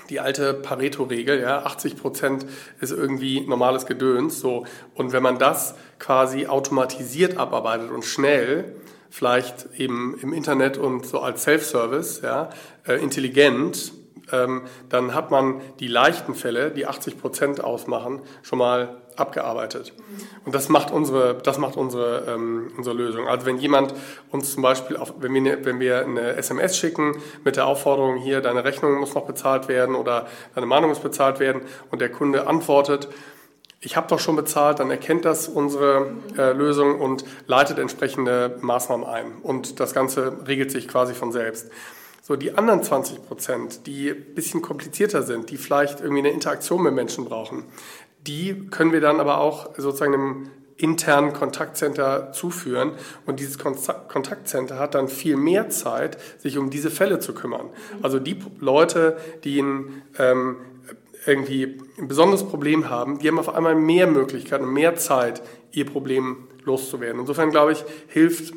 die alte Pareto-Regel, ja, 80 Prozent ist irgendwie normales Gedöns, so. Und wenn man das quasi automatisiert abarbeitet und schnell, vielleicht eben im Internet und so als Self-Service, ja, äh, intelligent, dann hat man die leichten Fälle, die 80 Prozent ausmachen, schon mal abgearbeitet. Und das macht unsere, das macht unsere, ähm, unsere Lösung. Also wenn jemand uns zum Beispiel, auf, wenn, wir eine, wenn wir eine SMS schicken mit der Aufforderung, hier, deine Rechnung muss noch bezahlt werden oder deine Mahnung muss bezahlt werden und der Kunde antwortet, ich habe doch schon bezahlt, dann erkennt das unsere äh, Lösung und leitet entsprechende Maßnahmen ein. Und das Ganze regelt sich quasi von selbst. So, die anderen 20 Prozent, die ein bisschen komplizierter sind, die vielleicht irgendwie eine Interaktion mit Menschen brauchen, die können wir dann aber auch sozusagen im internen Kontaktcenter zuführen. Und dieses Kontaktcenter hat dann viel mehr Zeit, sich um diese Fälle zu kümmern. Also die Leute, die ein, ähm, irgendwie ein besonderes Problem haben, die haben auf einmal mehr Möglichkeiten und mehr Zeit, ihr Problem loszuwerden. Insofern glaube ich, hilft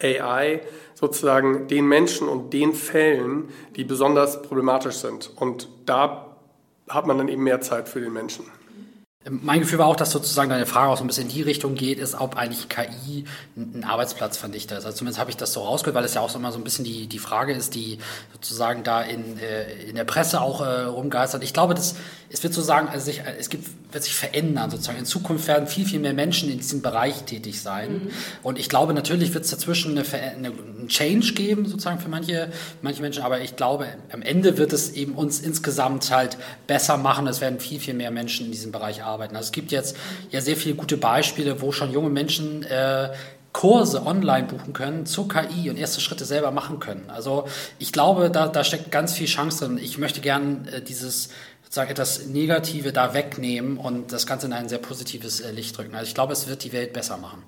AI sozusagen den Menschen und den Fällen, die besonders problematisch sind. Und da hat man dann eben mehr Zeit für den Menschen. Mein Gefühl war auch, dass sozusagen deine Frage auch so ein bisschen in die Richtung geht, ist, ob eigentlich KI ein Arbeitsplatzvernichter ist. Also zumindest habe ich das so rausgehört, weil es ja auch so immer so ein bisschen die, die Frage ist, die sozusagen da in, äh, in der Presse auch äh, rumgeistert. Ich glaube, das, es wird sozusagen, also sich, es gibt, wird sich verändern sozusagen. In Zukunft werden viel, viel mehr Menschen in diesem Bereich tätig sein. Mhm. Und ich glaube, natürlich wird es dazwischen eine, eine, einen Change geben, sozusagen für manche, manche Menschen, aber ich glaube, am Ende wird es eben uns insgesamt halt besser machen. Es werden viel, viel mehr Menschen in diesem Bereich arbeiten arbeiten. Also es gibt jetzt ja sehr viele gute Beispiele, wo schon junge Menschen äh, Kurse online buchen können zur KI und erste Schritte selber machen können. Also ich glaube, da, da steckt ganz viel Chance drin. Ich möchte gern äh, dieses sozusagen etwas Negative da wegnehmen und das Ganze in ein sehr positives äh, Licht drücken. Also ich glaube, es wird die Welt besser machen.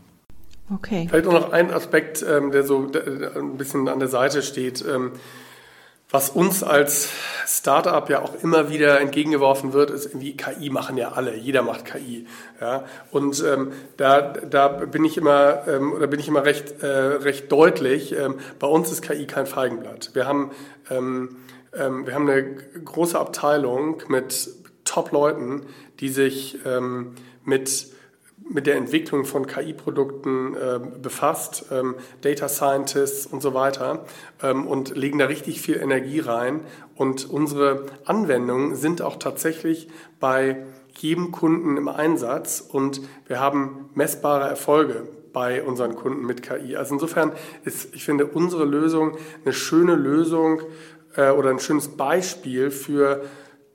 Okay. Vielleicht auch noch ein Aspekt, ähm, der so der, ein bisschen an der Seite steht. Ähm, was uns als Startup ja auch immer wieder entgegengeworfen wird, ist irgendwie KI machen ja alle, jeder macht KI. Ja? Und ähm, da, da bin ich immer ähm, oder bin ich immer recht, äh, recht deutlich. Ähm, bei uns ist KI kein Feigenblatt. Wir haben ähm, ähm, wir haben eine große Abteilung mit Top-Leuten, die sich ähm, mit mit der Entwicklung von KI-Produkten äh, befasst, ähm, Data Scientists und so weiter, ähm, und legen da richtig viel Energie rein. Und unsere Anwendungen sind auch tatsächlich bei jedem Kunden im Einsatz und wir haben messbare Erfolge bei unseren Kunden mit KI. Also insofern ist, ich finde, unsere Lösung eine schöne Lösung äh, oder ein schönes Beispiel für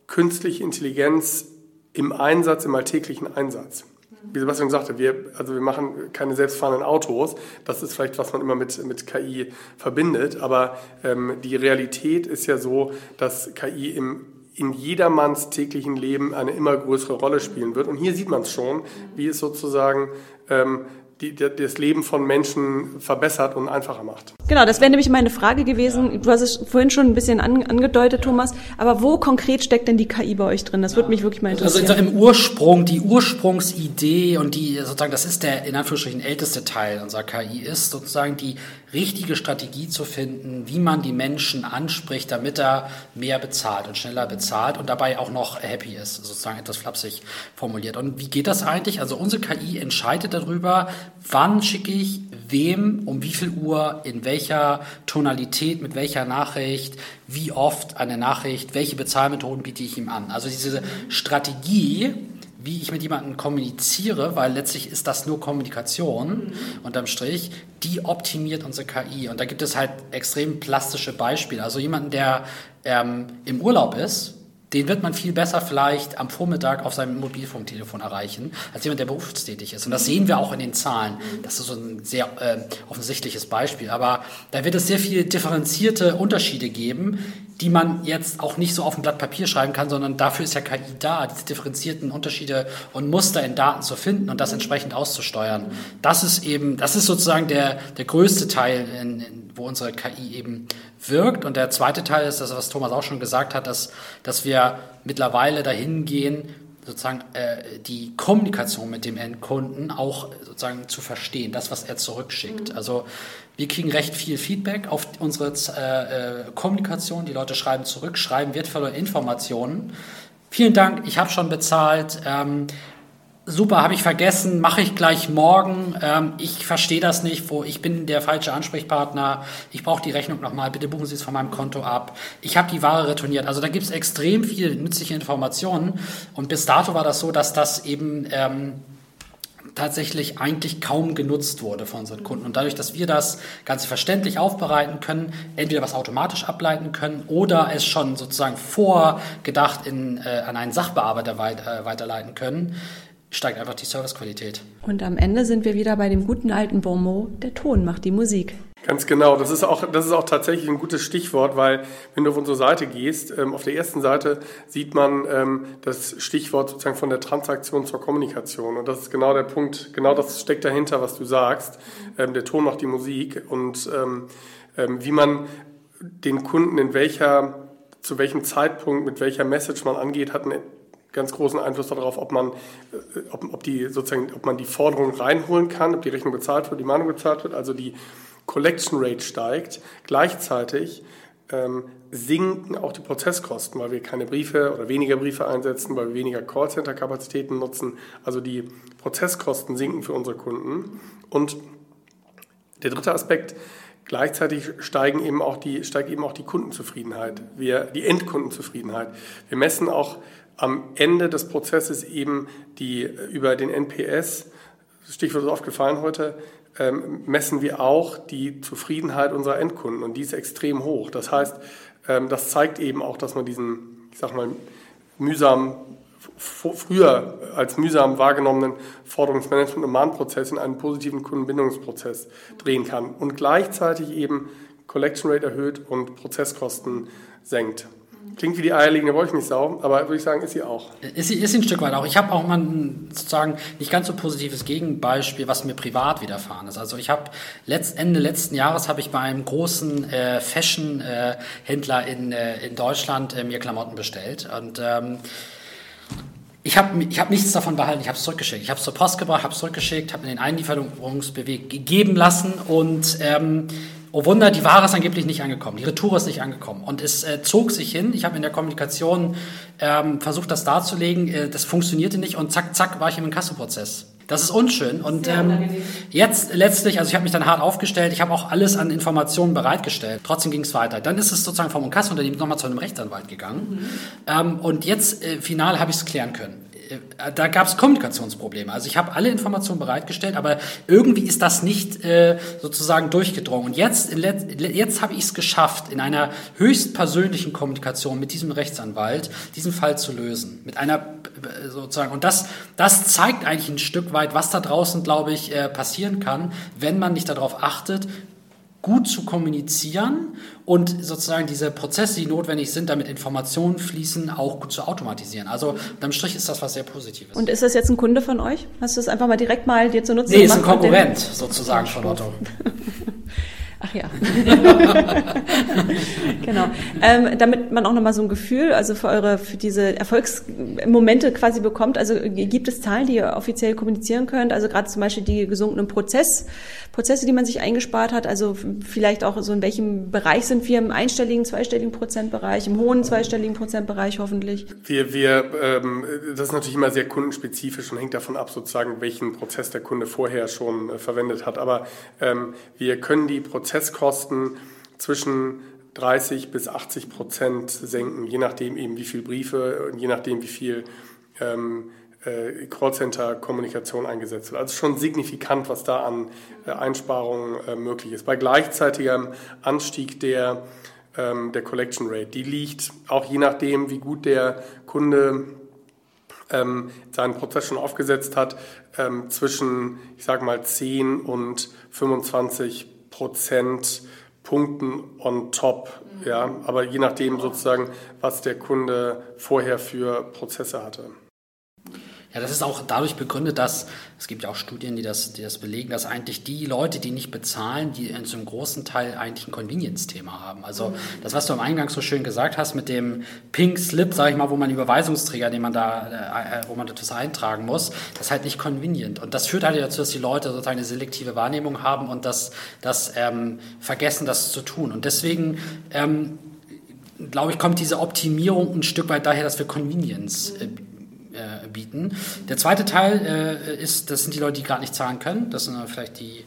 künstliche Intelligenz im Einsatz, im alltäglichen Einsatz wie Sebastian sagte, wir, also wir machen keine selbstfahrenden Autos. Das ist vielleicht, was man immer mit, mit KI verbindet. Aber ähm, die Realität ist ja so, dass KI im, in jedermanns täglichen Leben eine immer größere Rolle spielen wird. Und hier sieht man es schon, wie es sozusagen ähm, die, das Leben von Menschen verbessert und einfacher macht. Genau, das wäre nämlich meine Frage gewesen. Du hast es vorhin schon ein bisschen an, angedeutet, Thomas. Aber wo konkret steckt denn die KI bei euch drin? Das würde mich wirklich mal also interessieren. Also im Ursprung, die Ursprungsidee und die sozusagen, das ist der in Anführungsstrichen älteste Teil unserer KI, ist sozusagen die richtige Strategie zu finden, wie man die Menschen anspricht, damit er mehr bezahlt und schneller bezahlt und dabei auch noch happy ist, sozusagen etwas flapsig formuliert. Und wie geht das eigentlich? Also unsere KI entscheidet darüber, wann schicke ich wem, um wie viel Uhr, in welcher Tonalität, mit welcher Nachricht, wie oft eine Nachricht, welche Bezahlmethoden biete ich ihm an. Also diese Strategie, wie ich mit jemandem kommuniziere, weil letztlich ist das nur Kommunikation mhm. unterm Strich, die optimiert unsere KI. Und da gibt es halt extrem plastische Beispiele. Also jemanden, der ähm, im Urlaub ist, den wird man viel besser vielleicht am Vormittag auf seinem Mobilfunktelefon erreichen, als jemand, der berufstätig ist. Und das sehen wir auch in den Zahlen. Das ist so ein sehr äh, offensichtliches Beispiel. Aber da wird es sehr viele differenzierte Unterschiede geben, die man jetzt auch nicht so auf ein Blatt Papier schreiben kann, sondern dafür ist ja KI da, diese differenzierten Unterschiede und Muster in Daten zu finden und das entsprechend auszusteuern. Das ist eben, das ist sozusagen der, der größte Teil, in, in, wo unsere KI eben wirkt. Und der zweite Teil ist das, was Thomas auch schon gesagt hat, dass, dass wir mittlerweile dahin gehen, sozusagen äh, die Kommunikation mit dem Endkunden auch sozusagen zu verstehen, das, was er zurückschickt. Mhm. Also wir kriegen recht viel Feedback auf unsere äh, äh, Kommunikation. Die Leute schreiben zurück, schreiben wertvolle Informationen. Vielen Dank, ich habe schon bezahlt. Ähm, super, habe ich vergessen, mache ich gleich morgen. Ähm, ich verstehe das nicht, wo ich bin der falsche Ansprechpartner. Ich brauche die Rechnung nochmal. Bitte buchen Sie es von meinem Konto ab. Ich habe die Ware retourniert. Also da gibt es extrem viel nützliche Informationen. Und bis dato war das so, dass das eben ähm, tatsächlich eigentlich kaum genutzt wurde von unseren Kunden. Und dadurch, dass wir das ganz verständlich aufbereiten können, entweder was automatisch ableiten können oder es schon sozusagen vorgedacht in, äh, an einen Sachbearbeiter weit, äh, weiterleiten können, steigt einfach die Servicequalität. Und am Ende sind wir wieder bei dem guten alten Bonmot, der Ton macht die Musik. Ganz genau, das ist auch, das ist auch tatsächlich ein gutes Stichwort, weil wenn du auf unsere Seite gehst, ähm, auf der ersten Seite sieht man ähm, das Stichwort sozusagen von der Transaktion zur Kommunikation. Und das ist genau der Punkt, genau das steckt dahinter, was du sagst. Ähm, der Ton macht die Musik und ähm, ähm, wie man den Kunden in welcher, zu welchem Zeitpunkt, mit welcher Message man angeht, hat einen ganz großen Einfluss darauf, ob man, äh, ob, ob, die sozusagen, ob man die Forderung reinholen kann, ob die Rechnung bezahlt wird, die Mahnung bezahlt wird, also die Collection Rate steigt. Gleichzeitig ähm, sinken auch die Prozesskosten, weil wir keine Briefe oder weniger Briefe einsetzen, weil wir weniger Callcenter-Kapazitäten nutzen. Also die Prozesskosten sinken für unsere Kunden. Und der dritte Aspekt, gleichzeitig steigen eben auch die, steigt eben auch die Kundenzufriedenheit, wir, die Endkundenzufriedenheit. Wir messen auch am Ende des Prozesses eben die, über den NPS, Stichwort ist oft gefallen heute, ähm, messen wir auch die Zufriedenheit unserer Endkunden und die ist extrem hoch. Das heißt, ähm, das zeigt eben auch, dass man diesen, ich sag mal, mühsam, früher als mühsam wahrgenommenen Forderungsmanagement- und Mahnprozess in einen positiven Kundenbindungsprozess drehen kann und gleichzeitig eben Collection Rate erhöht und Prozesskosten senkt. Klingt wie die eierlegende Wollmilchsau, aber würde ich sagen, ist sie auch. Ist sie, ist ein Stück weit auch. Ich habe auch mal ein sozusagen nicht ganz so positives Gegenbeispiel, was mir privat widerfahren ist. Also ich habe letzt, Ende letzten Jahres habe ich bei einem großen äh, Fashion-Händler äh, in, äh, in Deutschland äh, mir Klamotten bestellt und ähm, ich habe ich hab nichts davon behalten, ich habe es zurückgeschickt. Ich habe es zur Post gebracht, habe es zurückgeschickt, habe mir den Einlieferungsbeweg geben lassen und ähm, oh Wunder, die Ware ist angeblich nicht angekommen, die Retour ist nicht angekommen. Und es äh, zog sich hin. Ich habe in der Kommunikation ähm, versucht, das darzulegen. Äh, das funktionierte nicht und zack, zack, war ich im Inkassoprozess. Das ist unschön. Und ähm, jetzt letztlich, also ich habe mich dann hart aufgestellt, ich habe auch alles an Informationen bereitgestellt. Trotzdem ging es weiter. Dann ist es sozusagen vom Inkassounternehmen nochmal zu einem Rechtsanwalt gegangen. Mhm. Ähm, und jetzt, äh, final, habe ich es klären können. Äh, da gab es Kommunikationsprobleme. Also ich habe alle Informationen bereitgestellt, aber irgendwie ist das nicht äh, sozusagen durchgedrungen. Und jetzt, jetzt habe ich es geschafft, in einer höchst persönlichen Kommunikation mit diesem Rechtsanwalt diesen Fall zu lösen. Mit einer äh, sozusagen und das, das zeigt eigentlich ein Stück weit, was da draußen, glaube ich, äh, passieren kann, wenn man nicht darauf achtet, gut zu kommunizieren und sozusagen diese Prozesse, die notwendig sind, damit Informationen fließen, auch gut zu automatisieren. Also unterm Strich ist das was sehr Positives. Und ist das jetzt ein Kunde von euch? Hast du das einfach mal direkt mal dir zu nutzen? Nee, ist ein Konkurrent sozusagen von Otto. *laughs* *laughs* Ach ja. *laughs* genau. Ähm, damit man auch nochmal so ein Gefühl, also für eure, für diese Erfolgsmomente quasi bekommt, also gibt es Zahlen, die ihr offiziell kommunizieren könnt? Also gerade zum Beispiel die gesunkenen Prozess, Prozesse, die man sich eingespart hat, also vielleicht auch so in welchem Bereich sind wir im einstelligen, zweistelligen Prozentbereich, im hohen zweistelligen Prozentbereich hoffentlich? Wir, wir, ähm, das ist natürlich immer sehr kundenspezifisch und hängt davon ab, sozusagen, welchen Prozess der Kunde vorher schon äh, verwendet hat. Aber ähm, wir können die Prozesse Prozesskosten zwischen 30 bis 80 Prozent senken, je nachdem eben wie viele Briefe und je nachdem wie viel ähm, äh, Callcenter-Kommunikation eingesetzt wird. Also schon signifikant, was da an äh, Einsparungen äh, möglich ist. Bei gleichzeitigem Anstieg der, ähm, der Collection Rate, die liegt auch je nachdem, wie gut der Kunde ähm, seinen Prozess schon aufgesetzt hat, ähm, zwischen, ich sage mal, 10 und 25 Prozentpunkten on top. Ja, aber je nachdem sozusagen, was der Kunde vorher für Prozesse hatte. Ja, das ist auch dadurch begründet, dass es gibt ja auch Studien, die das, die das belegen, dass eigentlich die Leute, die nicht bezahlen, die in so einem großen Teil eigentlich ein Convenience-Thema haben. Also das, was du am Eingang so schön gesagt hast mit dem Pink Slip, sage ich mal, wo man Überweisungsträger, den man da, äh, äh, wo man etwas eintragen muss, das ist halt nicht convenient. Und das führt halt dazu, dass die Leute sozusagen eine selektive Wahrnehmung haben und das, das ähm, vergessen, das zu tun. Und deswegen ähm, glaube ich, kommt diese Optimierung ein Stück weit daher, dass wir Convenience äh, äh, bieten. Der zweite Teil äh, ist, das sind die Leute, die gerade nicht zahlen können. Das sind vielleicht die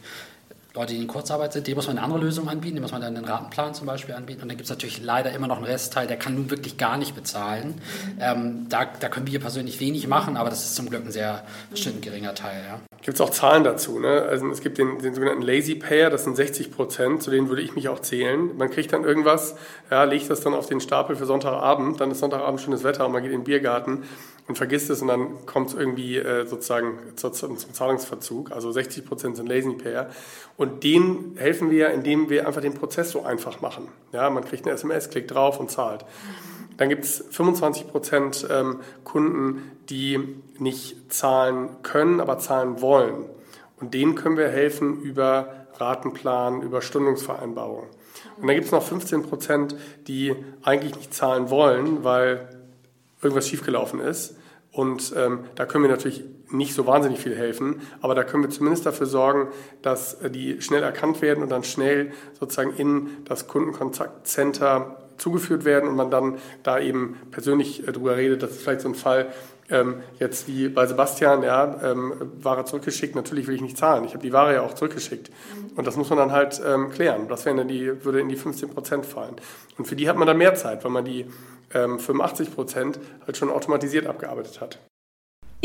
Leute, die in Kurzarbeit sind, dem muss man eine andere Lösung anbieten, dem muss man dann einen Ratenplan zum Beispiel anbieten. Und dann gibt es natürlich leider immer noch einen Restteil, der kann nun wirklich gar nicht bezahlen. Ähm, da, da können wir persönlich wenig machen, aber das ist zum Glück ein sehr bestimmt geringer Teil. Ja. Gibt es auch Zahlen dazu? Ne? Also es gibt den, den sogenannten Lazy Payer, das sind 60 Prozent, zu denen würde ich mich auch zählen. Man kriegt dann irgendwas, ja, legt das dann auf den Stapel für Sonntagabend, dann ist Sonntagabend schönes Wetter und man geht in den Biergarten und vergisst es und dann kommt es irgendwie äh, sozusagen zu, zum Zahlungsverzug. Also 60 Prozent sind Lazy Payer. Und denen helfen wir, indem wir einfach den Prozess so einfach machen. Ja, man kriegt eine SMS, klickt drauf und zahlt. Dann gibt es 25 Prozent ähm, Kunden, die nicht zahlen können, aber zahlen wollen. Und denen können wir helfen über Ratenplan, über Stundungsvereinbarung. Und dann gibt es noch 15 Prozent, die eigentlich nicht zahlen wollen, weil irgendwas schiefgelaufen ist Und ähm, da können wir natürlich nicht so wahnsinnig viel helfen, aber da können wir zumindest dafür sorgen, dass äh, die schnell erkannt werden und dann schnell sozusagen in das Kundenkontaktcenter zugeführt werden und man dann da eben persönlich äh, drüber redet. Das ist vielleicht so ein Fall, ähm, jetzt wie bei Sebastian, ja, ähm, Ware zurückgeschickt, natürlich will ich nicht zahlen. Ich habe die Ware ja auch zurückgeschickt. Mhm. Und das muss man dann halt ähm, klären. Das wäre die, würde in die 15 Prozent fallen. Und für die hat man dann mehr Zeit, weil man die ähm, 85 Prozent halt schon automatisiert abgearbeitet hat.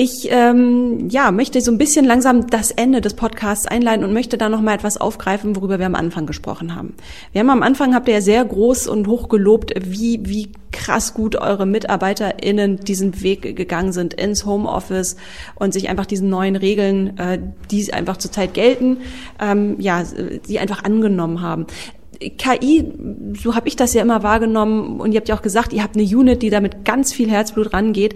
Ich ähm, ja, möchte so ein bisschen langsam das Ende des Podcasts einleiten und möchte da noch mal etwas aufgreifen, worüber wir am Anfang gesprochen haben. Wir haben am Anfang habt ihr ja sehr groß und hoch gelobt, wie wie krass gut eure MitarbeiterInnen diesen Weg gegangen sind ins Homeoffice und sich einfach diesen neuen Regeln, äh, die einfach zurzeit gelten, ähm, ja, die einfach angenommen haben. KI, so habe ich das ja immer wahrgenommen und ihr habt ja auch gesagt, ihr habt eine Unit, die da mit ganz viel Herzblut rangeht.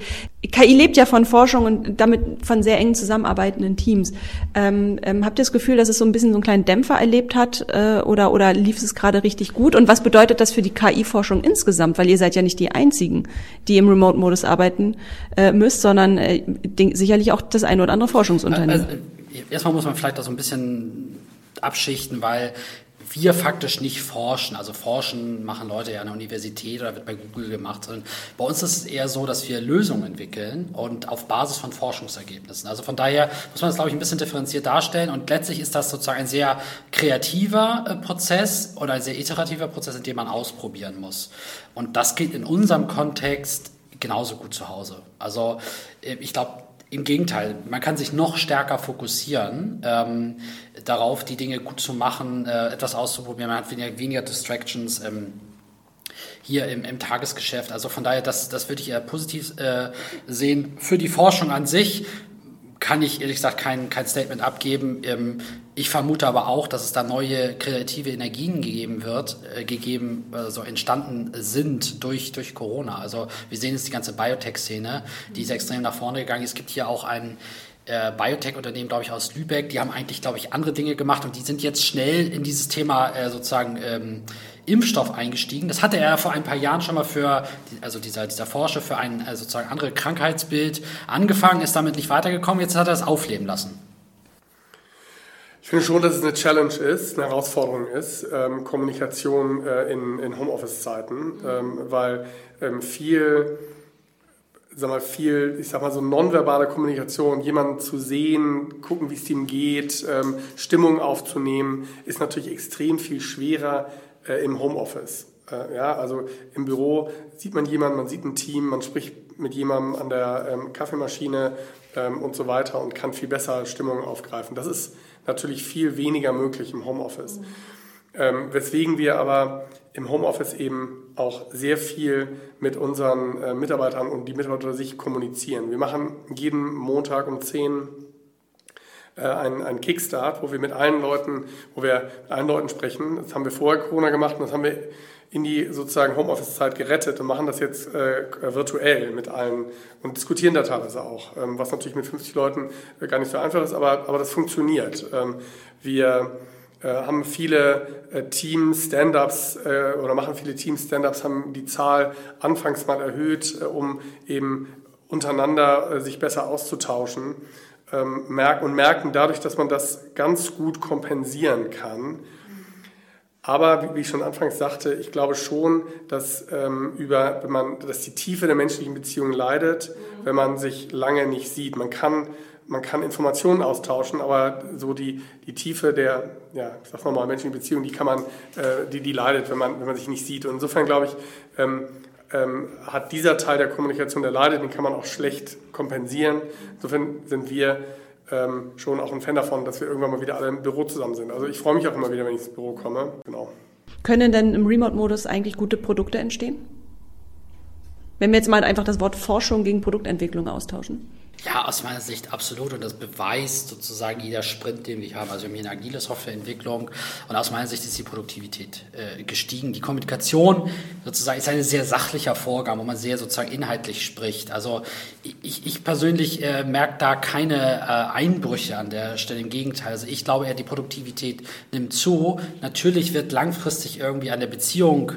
KI lebt ja von Forschung und damit von sehr eng zusammenarbeitenden Teams. Ähm, ähm, habt ihr das Gefühl, dass es so ein bisschen so einen kleinen Dämpfer erlebt hat äh, oder, oder lief es gerade richtig gut? Und was bedeutet das für die KI-Forschung insgesamt? Weil ihr seid ja nicht die Einzigen, die im Remote-Modus arbeiten äh, müsst, sondern äh, sicherlich auch das eine oder andere Forschungsunternehmen. Also, erstmal muss man vielleicht da so ein bisschen abschichten, weil wir faktisch nicht forschen. Also forschen machen Leute ja an der Universität oder wird bei Google gemacht. Und bei uns ist es eher so, dass wir Lösungen entwickeln und auf Basis von Forschungsergebnissen. Also von daher muss man das, glaube ich, ein bisschen differenziert darstellen. Und letztlich ist das sozusagen ein sehr kreativer äh, Prozess oder ein sehr iterativer Prozess, in dem man ausprobieren muss. Und das geht in unserem Kontext genauso gut zu Hause. Also äh, ich glaube, im Gegenteil, man kann sich noch stärker fokussieren ähm, darauf, die Dinge gut zu machen, äh, etwas auszuprobieren. Man hat weniger, weniger Distractions. Ähm, hier im, im, Tagesgeschäft. Also von daher, das, das würde ich eher positiv äh, sehen. Für die Forschung an sich kann ich ehrlich gesagt kein, kein Statement abgeben. Ähm, ich vermute aber auch, dass es da neue kreative Energien gegeben wird, äh, gegeben, also entstanden sind durch, durch Corona. Also wir sehen jetzt die ganze Biotech-Szene, die ist extrem nach vorne gegangen. Es gibt hier auch ein äh, Biotech-Unternehmen, glaube ich, aus Lübeck, die haben eigentlich, glaube ich, andere Dinge gemacht und die sind jetzt schnell in dieses Thema äh, sozusagen ähm, Impfstoff eingestiegen. Das hatte er vor ein paar Jahren schon mal für, also dieser, dieser Forscher für ein äh, sozusagen andere Krankheitsbild angefangen, ist damit nicht weitergekommen, jetzt hat er es aufleben lassen. Ich finde schon, dass es eine Challenge ist, eine Herausforderung ist, ähm, Kommunikation äh, in, in Homeoffice-Zeiten, ähm, weil ähm, viel, sag mal, viel, ich sag mal so nonverbale Kommunikation, jemanden zu sehen, gucken, wie es ihm geht, ähm, Stimmung aufzunehmen, ist natürlich extrem viel schwerer äh, im Homeoffice. Äh, ja, also im Büro sieht man jemanden, man sieht ein Team, man spricht mit jemandem an der ähm, Kaffeemaschine ähm, und so weiter und kann viel besser Stimmung aufgreifen. Das ist natürlich viel weniger möglich im Homeoffice. Ähm, weswegen wir aber im Homeoffice eben auch sehr viel mit unseren äh, Mitarbeitern und die Mitarbeiter sich kommunizieren. Wir machen jeden Montag um 10 äh, ein, ein Kickstart, wo wir mit allen Leuten, wo wir mit allen Leuten sprechen. Das haben wir vorher Corona gemacht und das haben wir in die sozusagen Homeoffice-Zeit gerettet und machen das jetzt äh, virtuell mit allen und diskutieren da teilweise auch, ähm, was natürlich mit 50 Leuten äh, gar nicht so einfach ist, aber, aber das funktioniert. Ähm, wir äh, haben viele äh, Team-Stand-ups oder machen viele Team-Stand-ups, haben die Zahl anfangs mal erhöht, um eben untereinander sich besser auszutauschen ähm, merken und merken dadurch, dass man das ganz gut kompensieren kann. Aber wie ich schon anfangs sagte, ich glaube schon, dass, ähm, über, wenn man, dass die Tiefe der menschlichen Beziehung leidet, wenn man sich lange nicht sieht. Man kann, man kann Informationen austauschen, aber so die, die Tiefe der, ja, ich sag mal, menschlichen Beziehung, die kann man, äh, die, die leidet, wenn man, wenn man sich nicht sieht. Und insofern glaube ich, ähm, ähm, hat dieser Teil der Kommunikation, der leidet, den kann man auch schlecht kompensieren. Insofern sind wir ähm, schon auch ein Fan davon, dass wir irgendwann mal wieder alle im Büro zusammen sind. Also ich freue mich auch immer wieder, wenn ich ins Büro komme. Genau. Können denn im Remote-Modus eigentlich gute Produkte entstehen? Wenn wir jetzt mal einfach das Wort Forschung gegen Produktentwicklung austauschen. Ja, aus meiner Sicht absolut. Und das beweist sozusagen jeder Sprint, den wir haben. Also wir haben hier eine agile Softwareentwicklung und aus meiner Sicht ist die Produktivität äh, gestiegen. Die Kommunikation sozusagen ist ein sehr sachlicher Vorgang, wo man sehr sozusagen inhaltlich spricht. Also ich, ich persönlich äh, merke da keine äh, Einbrüche an der Stelle. Im Gegenteil. Also ich glaube eher, die Produktivität nimmt zu. Natürlich wird langfristig irgendwie an der Beziehung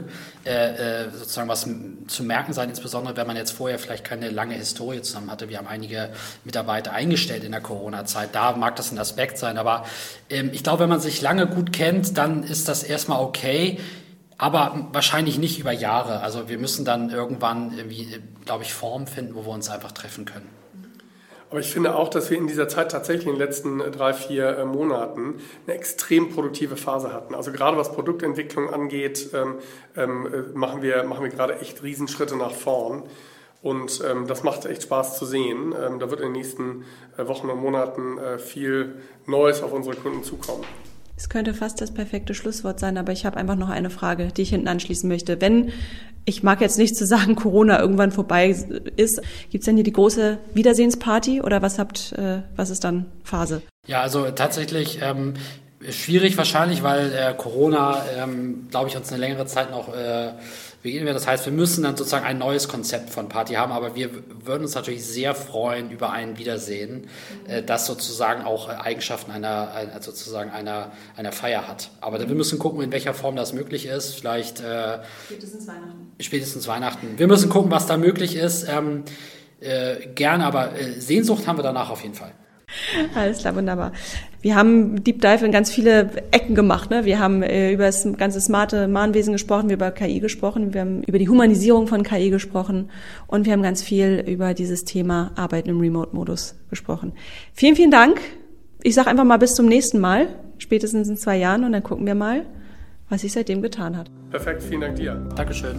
äh, äh, sozusagen was zu merken sein, insbesondere wenn man jetzt vorher vielleicht keine lange Historie zusammen hatte. Wir haben einige Mitarbeiter eingestellt in der Corona-Zeit. Da mag das ein Aspekt sein, aber ähm, ich glaube, wenn man sich lange gut kennt, dann ist das erstmal okay. Aber wahrscheinlich nicht über Jahre. Also wir müssen dann irgendwann irgendwie, äh, glaube ich, Formen finden, wo wir uns einfach treffen können. Aber ich finde auch, dass wir in dieser Zeit tatsächlich in den letzten äh, drei, vier äh, Monaten eine extrem produktive Phase hatten. Also gerade was Produktentwicklung angeht, ähm, ähm, äh, machen, wir, machen wir gerade echt Riesenschritte nach vorn. Und ähm, das macht echt Spaß zu sehen. Ähm, da wird in den nächsten äh, Wochen und Monaten äh, viel Neues auf unsere Kunden zukommen. Es könnte fast das perfekte Schlusswort sein, aber ich habe einfach noch eine Frage, die ich hinten anschließen möchte. Wenn, ich mag jetzt nicht zu sagen, Corona irgendwann vorbei ist, gibt es denn hier die große Wiedersehensparty oder was habt, äh, was ist dann Phase? Ja, also tatsächlich ähm, schwierig wahrscheinlich, weil äh, Corona, ähm, glaube ich, uns eine längere Zeit noch äh, begehen wird. Das heißt, wir müssen dann sozusagen ein neues Konzept von Party haben, aber wir würden uns natürlich sehr freuen über ein Wiedersehen, äh, das sozusagen auch Eigenschaften einer, einer sozusagen einer, einer Feier hat. Aber wir müssen gucken, in welcher Form das möglich ist. Vielleicht äh, spätestens Weihnachten. Spätestens Weihnachten. Wir müssen gucken, was da möglich ist. Ähm, äh, gerne, aber äh, Sehnsucht haben wir danach auf jeden Fall. *laughs* Alles klar, wunderbar. Wir haben Deep Dive in ganz viele Ecken gemacht. Ne? Wir haben äh, über das ganze smarte Mahnwesen gesprochen, wir haben über KI gesprochen, wir haben über die Humanisierung von KI gesprochen und wir haben ganz viel über dieses Thema Arbeiten im Remote-Modus gesprochen. Vielen, vielen Dank. Ich sage einfach mal bis zum nächsten Mal, spätestens in zwei Jahren und dann gucken wir mal, was sich seitdem getan hat. Perfekt, vielen Dank dir. Dankeschön.